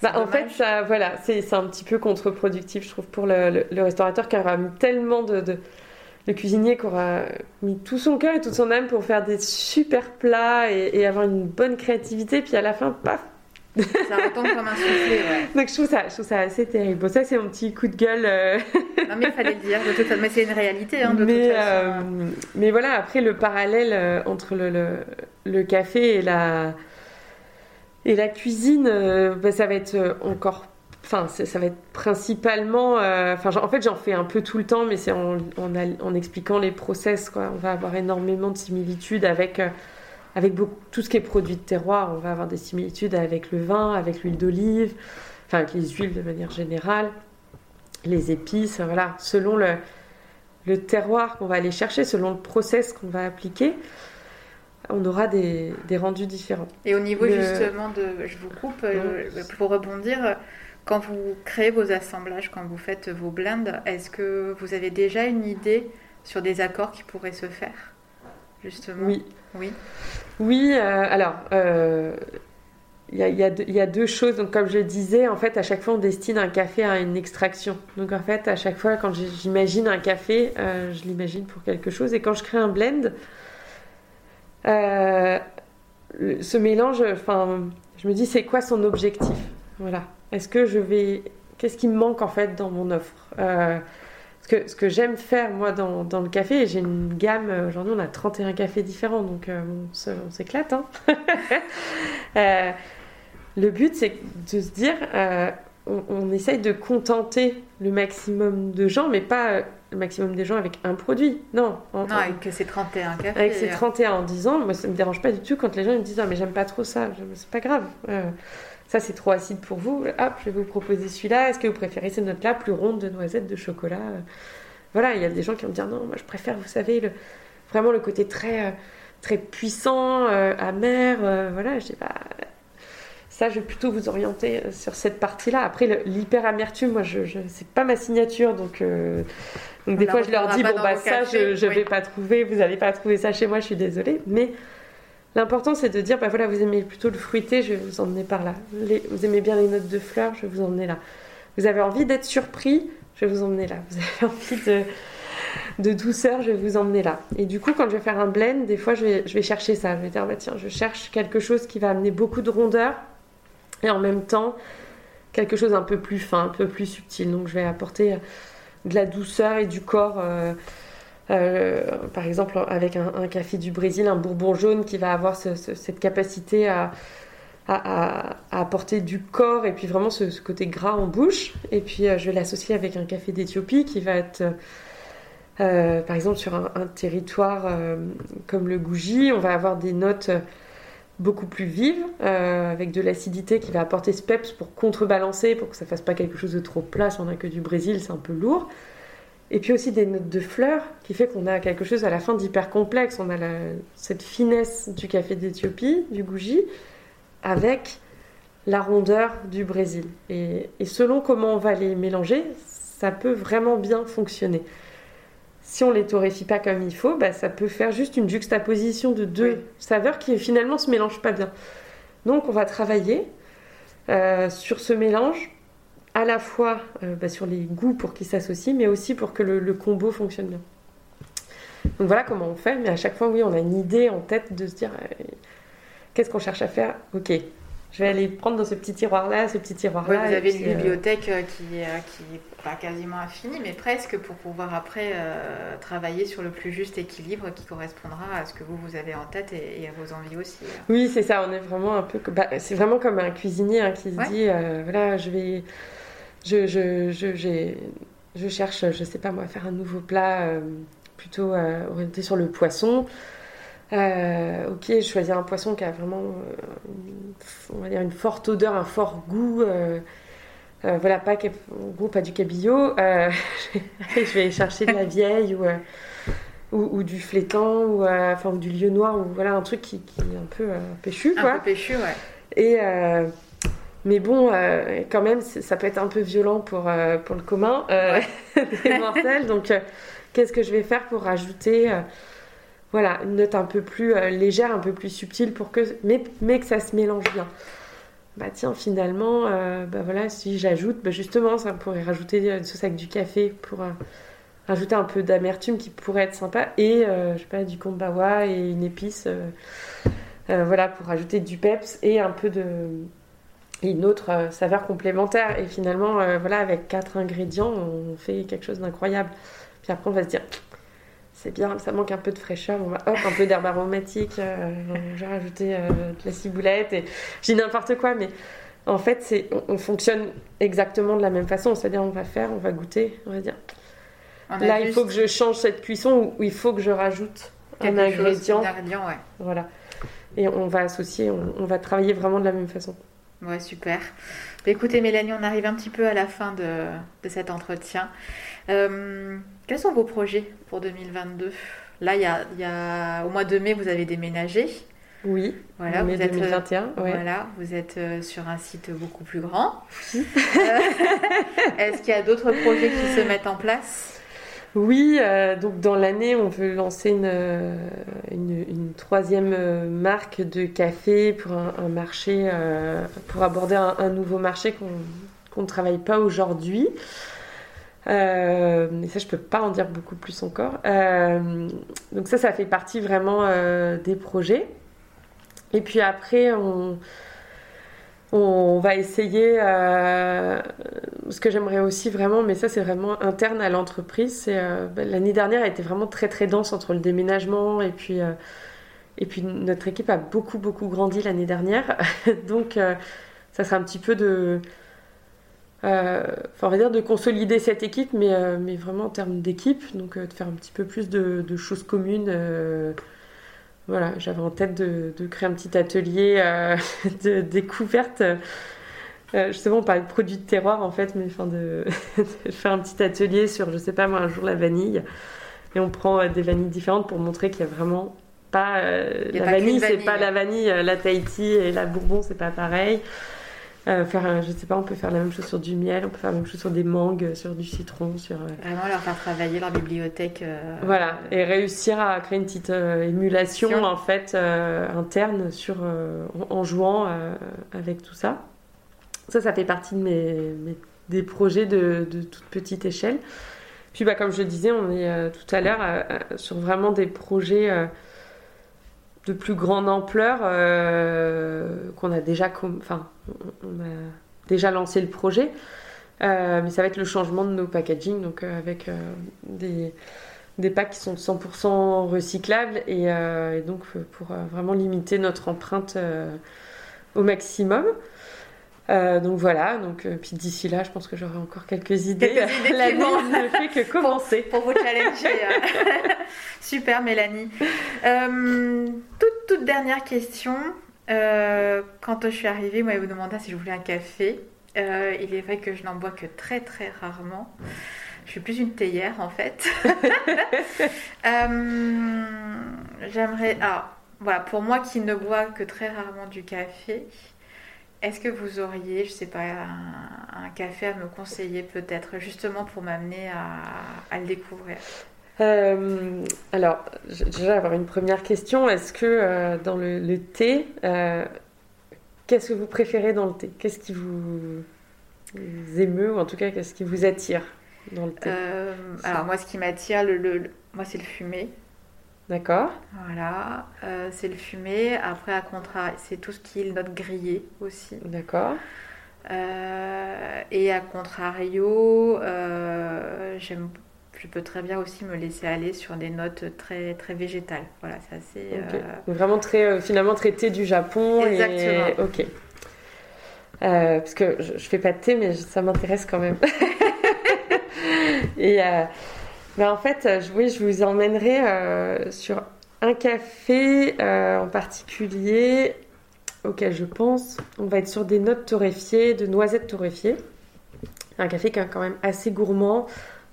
Bah, en fait, ça, voilà, c'est un petit peu contre-productif, je trouve, pour le, restaurateur qui aura mis tellement de, de le cuisinier qui aura mis tout son cœur et toute son âme pour faire des super plats et, et avoir une bonne créativité, puis à la fin, paf, ça retombe comme un soufflé, ouais. Donc je trouve ça, je trouve ça assez terrible. Bon, ça c'est mon petit coup de gueule. Euh. non mais il fallait le dire, de toute façon. Mais c'est une réalité, hein, de mais, toute façon. Euh, mais voilà, après le parallèle euh, entre le, le, le, café et la, et la cuisine, bah, ça va être encore enfin ça va être principalement enfin en fait j'en fais un peu tout le temps mais c'est en, en, en, expliquant les process quoi. On va avoir énormément de similitudes avec avec tout ce qui est produit de terroir, on va avoir des similitudes avec le vin, avec l'huile d'olive, enfin avec les huiles de manière générale, les épices, voilà, selon le, le terroir qu'on va aller chercher, selon le process qu'on va appliquer, on aura des, des, rendus différents. Et au niveau justement de, je vous coupe, euh, pour rebondir, quand vous créez vos assemblages, quand vous faites vos blends, est-ce que vous avez déjà une idée sur des accords qui pourraient se faire justement? Oui. Oui. Oui, euh, alors, il euh, y, a, y, a deux choses. Donc, comme je le disais, en fait, à chaque fois, on destine un café à une extraction. Donc, en fait, à chaque fois, quand j'imagine un café, euh, je l'imagine pour quelque chose. Et quand je crée un blend, ce mélange, enfin, je me dis, c'est quoi son objectif? Voilà. Est-ce que je vais. Qu'est-ce qui me manque, en fait, dans mon offre? Ce que, ce que j'aime faire, moi, dans, dans le café, j'ai une gamme, euh, aujourd'hui on a 31 cafés différents, donc euh, on s'éclate. Hein euh, le but, c'est de se dire, on, on, essaye de contenter le maximum de gens, mais pas le maximum des gens avec un produit. Non. non, avec ces 31 cafés. Avec ces 31 en disant, moi ça me dérange pas du tout quand les gens me disent, ah, mais j'aime pas trop ça, c'est pas grave ça c'est trop acide pour vous, hop, je vais vous proposer celui-là. Est-ce que vous préférez ces notes-là plus rondes de noisettes, de chocolat Voilà, il y a des gens qui vont me dire non, moi je préfère, vous savez, le, vraiment le côté très, euh, très puissant, euh, amer. Euh, voilà, je dis bah, ça, je vais plutôt vous orienter sur cette partie-là. Après, l'hyper-amertume, moi, je, je c'est pas ma signature, donc, donc des fois, je leur dis, bon, bah, ça, je, je vais pas trouver, vous n'allez pas trouver ça chez moi, je suis désolée. Mais L'important, c'est de dire, bah voilà, vous aimez plutôt le fruité, je vais vous emmener par là. vous aimez bien les notes de fleurs, je vais vous emmener là. Vous avez envie d'être surpris, je vais vous emmener là. Vous avez envie de, douceur, je vais vous emmener là. Et du coup, quand je vais faire un blend, des fois, je vais, chercher ça. Je vais dire, bah tiens, je cherche quelque chose qui va amener beaucoup de rondeur et en même temps, quelque chose un peu plus fin, un peu plus subtil. Donc, je vais apporter de la douceur et du corps. Euh, par exemple, avec un, café du Brésil, un bourbon jaune qui va avoir cette capacité à, apporter du corps et puis vraiment ce, côté gras en bouche. Et puis euh, je vais l'associer avec un café d'Éthiopie qui va être, euh, par exemple, sur un, territoire comme le Gouji, on va avoir des notes beaucoup plus vives, avec de l'acidité qui va apporter ce peps pour contrebalancer, pour que ça fasse pas quelque chose de trop plat. Si on a que du Brésil, c'est un peu lourd. Et puis aussi des notes de fleurs, qui fait qu'on a quelque chose à la fin d'hyper complexe. On a cette finesse du café d'Éthiopie, du gouji, avec la rondeur du Brésil. Et, selon comment on va les mélanger, ça peut vraiment bien fonctionner. Si on les torréfie pas comme il faut, bah, ça peut faire juste une juxtaposition de deux saveurs qui finalement se mélangent pas bien. Donc on va travailler euh, sur ce mélange à la fois euh, bah, sur les goûts pour qu'ils s'associent, mais aussi pour que le, combo fonctionne bien. Donc voilà comment on fait, mais à chaque fois, oui, on a une idée en tête de se dire euh, qu'est-ce qu'on cherche à faire? Ok, je vais aller prendre dans ce petit tiroir-là, ce petit tiroir-là. vous avez une euh, bibliothèque qui, qui pas quasiment infinie, mais presque pour pouvoir après travailler sur le plus juste équilibre qui correspondra à ce que vous, vous avez en tête et, à vos envies aussi. Oui, c'est ça, on est vraiment un peu. Bah, c'est vraiment comme un cuisinier hein, qui se dit voilà, je vais je, je, je, je, cherche, je sais pas moi, faire un nouveau plat euh, plutôt euh, orienté sur le poisson. Euh, ok, je choisis un poisson qui a vraiment une, on va dire une forte odeur, un fort goût. voilà, pas, pas du cabillaud. je vais chercher de la vieille ou, ou, du flétan ou, enfin, du lieu noir ou voilà un truc qui, qui est un peu péchu. Quoi. Un peu péchu, ouais. Et, mais bon, euh, quand même, ça peut être un peu violent pour, euh, pour le commun euh, des mortels. Donc, qu'est-ce que je vais faire pour rajouter voilà, une note un peu plus légère, un peu plus subtile, pour que, mais, mais que ça se mélange bien Bah tiens, finalement, bah voilà, si j'ajoute, bah justement, ça pourrait rajouter une sauce avec du café pour rajouter un peu d'amertume qui pourrait être sympa. Et, je sais pas, du kombawa et une épice, voilà, pour rajouter du peps et un peu de une autre euh, saveur complémentaire. Et finalement, euh, voilà, avec quatre ingrédients, on fait quelque chose d'incroyable. Puis après, on va se dire, c'est bien, ça manque un peu de fraîcheur, on va hop, un peu d'herbe aromatique, euh, j'ai rajouté de la ciboulette, et dis n'importe quoi, mais en fait, c'est, on, fonctionne exactement de la même façon. C'est-à-dire, on va faire, on va goûter, on va dire, là, il faut que je change cette cuisson, ou il faut que je rajoute un ingrédient. ouais. Voilà. Et on va associer, on va travailler vraiment de la même façon. Ouais, super. Bah, écoutez, Mélanie, on arrive un petit peu à la fin de, de cet entretien. Euh, quels sont vos projets pour 2022 Là, il y a, y a, au mois de mai, vous avez déménagé. Oui, voilà, vous êtes, 2021. Euh, voilà, vous êtes euh, sur un site beaucoup plus grand. Est-ce qu'il y a d'autres projets qui se mettent en place? Oui, euh, donc dans l'année, on veut lancer une, euh, troisième euh, marque de café pour un, marché, pour aborder un, nouveau marché qu'on ne travaille pas aujourd'hui. mais ça, je peux pas en dire beaucoup plus encore. donc ça, ça fait partie vraiment des projets. Et puis après, on, on va essayer. Euh, ce que j'aimerais aussi vraiment, mais ça c'est vraiment interne à l'entreprise, c'est euh, bah, l'année dernière a été vraiment très très dense entre le déménagement et puis euh, notre équipe a beaucoup beaucoup grandi l'année dernière, donc ça sera un petit peu de on va dire de consolider cette équipe, mais, vraiment en termes d'équipe, donc de faire un petit peu plus de choses communes voilà, j'avais en tête de, créer un petit atelier euh, de découverte. Euh, justement, on parlait de produits de terroir en fait, mais enfin de, faire un petit atelier sur, je sais pas moi, un jour la vanille. Et on prend euh, des vanilles différentes pour montrer qu'il y a vraiment pas. la vanille, c'est pas la vanille, la Tahiti et la Bourbon, c'est pas pareil. Euh, faire, je sais pas, on peut faire la même chose sur du miel, on peut faire la même chose sur des mangues, sur du citron, sur. Euh, Vraiment leur faire travailler leur bibliothèque. Euh, voilà, et réussir à créer une petite émulation en fait interne sur en, jouant avec tout ça. Ça, ça fait partie de mes, des projets de, de, toute petite échelle. Puis, bah, comme je disais, on est tout à l'heure sur vraiment des projets de plus grande ampleur euh, qu'on a déjà enfin on a déjà lancé le projet. Euh, mais ça va être le changement de nos packaging donc euh, avec des, des packs qui sont 100% recyclables et, et donc pour vraiment limiter notre empreinte au maximum euh, donc voilà, donc euh, puis d'ici là, je pense que j'aurai encore quelques idées. La idées ne fait que commencer. Pour, vous challenger. Euh. Super, Mélanie. toute, toute dernière question. quand je suis arrivée, moi, vous demandé si je voulais un café. il est vrai que je n'en bois que très très rarement. Je suis plus une théière en fait. J'aimerais. Alors, voilà, pour moi qui ne bois que très rarement du café, est-ce que vous auriez, je sais pas, un, café à me conseiller peut-être, justement pour m'amener à, le découvrir? Euh, alors, déjà avoir une première question. Est-ce que euh, dans le, thé, euh, qu'est-ce que vous préférez dans le thé? Qu'est-ce qui vous, émeut ou en tout cas qu'est-ce qui vous attire dans le thé? Alors moi, ce qui m'attire, le, moi, c'est le fumé. D'accord. Voilà, euh, c'est le fumé. Après, à contraire, c'est tout ce qui est note grillée aussi. D'accord. Euh, et à contrario, euh, j'aime, je peux très bien aussi me laisser aller sur des notes très très végétales. Voilà, ça c'est. Vraiment très finalement traité du Japon. Exactement. Ok. parce que je, je, fais pas de thé, mais ça m'intéresse quand même. et en fait, euh, oui, je vous emmènerai euh, sur un café euh, en particulier auquel je pense. On va être sur des notes torréfiées, de noisettes torréfiées. Un café qui est quand même assez gourmand.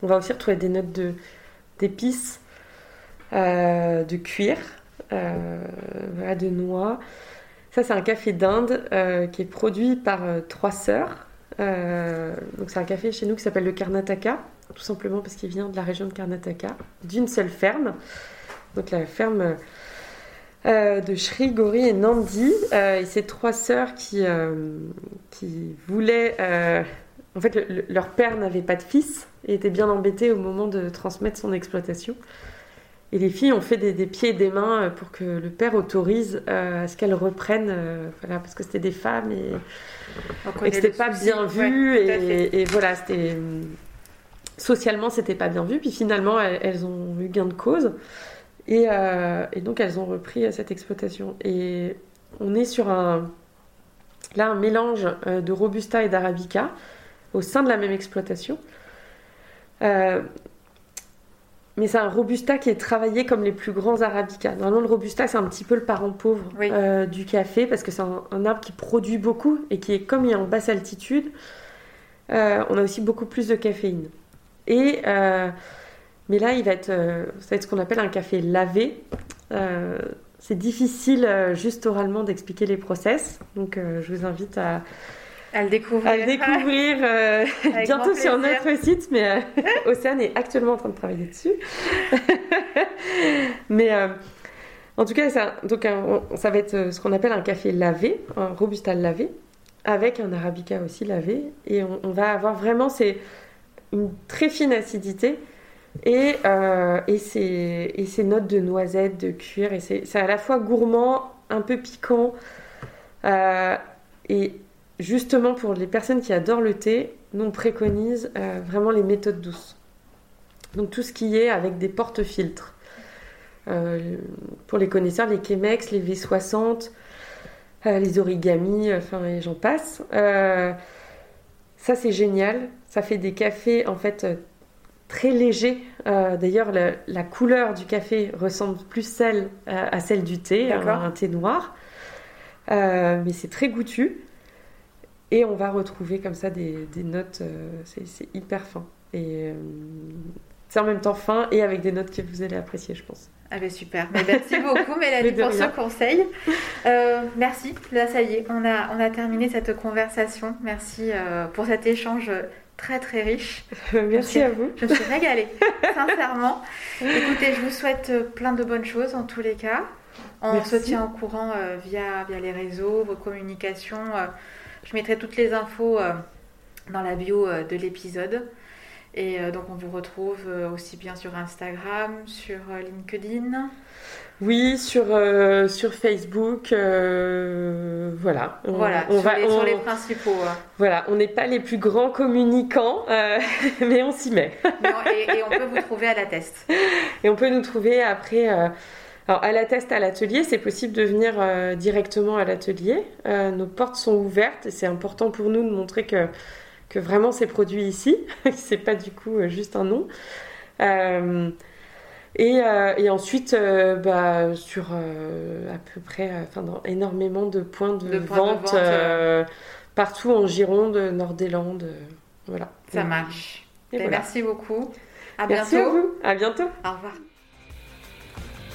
On va aussi retrouver des notes de, d'épices, de cuir, de noix. Ça, c'est un café d'Inde qui est produit par trois sœurs. donc, c'est un café chez nous qui s'appelle le Karnataka tout simplement parce qu'il vient de la région de Karnataka, d'une seule ferme, donc la ferme euh, de Shri Gori et Nandi, euh, et ces trois sœurs qui, euh, qui voulaient... en fait, leur père n'avait pas de fils et était bien embêté au moment de transmettre son exploitation. Et les filles ont fait des, pieds et des mains pour que le père autorise à ce qu'elles reprennent, voilà, parce que c'était des femmes et, et que c'était pas bien vu. et, et, voilà, c'était socialement, c'était pas bien vu. Puis finalement, elles, ont eu gain de cause. Euh, et, donc, elles ont repris cette exploitation. Et on est sur un, là, un mélange euh, de Robusta et d'Arabica au sein de la même exploitation. Euh, mais c'est un Robusta qui est travaillé comme les plus grands Arabica. Normalement, le Robusta, c'est un petit peu le parent pauvre du café parce que c'est un, arbre qui produit beaucoup et qui est, comme il est en basse altitude, on a aussi beaucoup plus de caféine. Et, euh, mais là, il va être, euh, ça va être ce qu'on appelle un café lavé. Euh, c'est difficile juste oralement d'expliquer les process, donc je vous invite à, à le découvrir, à le découvrir bientôt sur notre site, mais Océane est actuellement en train de travailler dessus. mais en tout cas, ça, donc, ça va être ce qu'on appelle un café lavé, un robusta lavé, avec un arabica aussi lavé, et on, on va avoir vraiment ces une très fine acidité et, euh, et, ces, notes de noisettes, de cuir. Et c'est à la fois gourmand, un peu piquant. Euh, et justement pour les personnes qui adorent le thé, nous on préconise euh, vraiment les méthodes douces. Donc tout ce qui est avec des porte-filtres. Pour les connaisseurs, les Chemex, les V60, euh, les origamis, enfin j'en passe. ça c'est génial. Ça fait des cafés en fait très légers. D'ailleurs, la, couleur du café ressemble plus celle, à celle du thé, un thé noir. mais c'est très goûtu. Et on va retrouver comme ça des, notes, euh, c'est hyper fin. Et euh, c'est en même temps fin et avec des notes que vous allez apprécier, je pense. Ah ben super, merci beaucoup Mélanie pour ce conseil. Euh, merci, là ça y est, on a, on a terminé cette conversation. Merci pour cet échange très très riche. merci à vous. Je me suis régalée, sincèrement. Écoutez, je vous souhaite plein de bonnes choses en tous les cas. On se tient au courant via, via les réseaux, vos communications. Je mettrai toutes les infos euh, dans la bio euh, de l'épisode. Et euh, donc on vous retrouve aussi bien sur Instagram, sur LinkedIn. Oui, sur, sur Facebook, voilà. voilà, on sur, va, les, sur les principaux. Voilà, on n'est pas les plus grands communicants, mais on s'y met. et, et, on peut vous trouver à la test. Et on peut nous trouver après alors à la test à l'atelier, c'est possible de venir euh, directement à l'atelier. Euh, nos portes sont ouvertes et c'est important pour nous de montrer que, que vraiment c'est produit ici, c'est pas du coup euh, juste un nom. Et, et, ensuite, bah, sur à peu près, enfin, dans énormément de points de, vente, partout en Gironde, Nord-Zélande, voilà. Ça marche. Merci beaucoup. À Merci bientôt. À vous. À bientôt. Au revoir.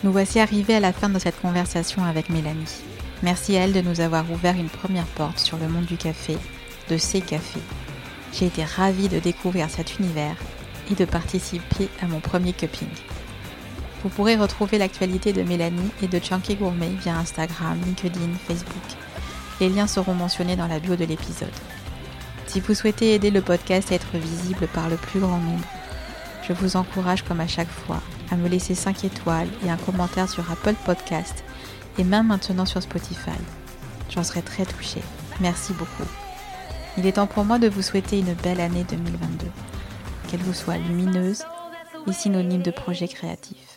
Nous voici arrivés à la fin de cette conversation avec Mélanie. Merci à elle de nous avoir ouvert une première porte sur le monde du café, de ces cafés. J'ai été ravie de découvrir cet univers et de participer à mon premier cupping. Vous pourrez retrouver l'actualité de Mélanie et de Chunky Gourmet via Instagram, LinkedIn, Facebook. Les liens seront mentionnés dans la bio de l'épisode. Si vous souhaitez aider le podcast à être visible par le plus grand nombre, je vous encourage comme à chaque fois à me laisser 5 étoiles et un commentaire sur Apple Podcast et même maintenant sur Spotify. J'en serai très touchée. Merci beaucoup. Il est temps pour moi de vous souhaiter une belle année 2022. Qu'elle vous soit lumineuse et synonyme de projets créatifs.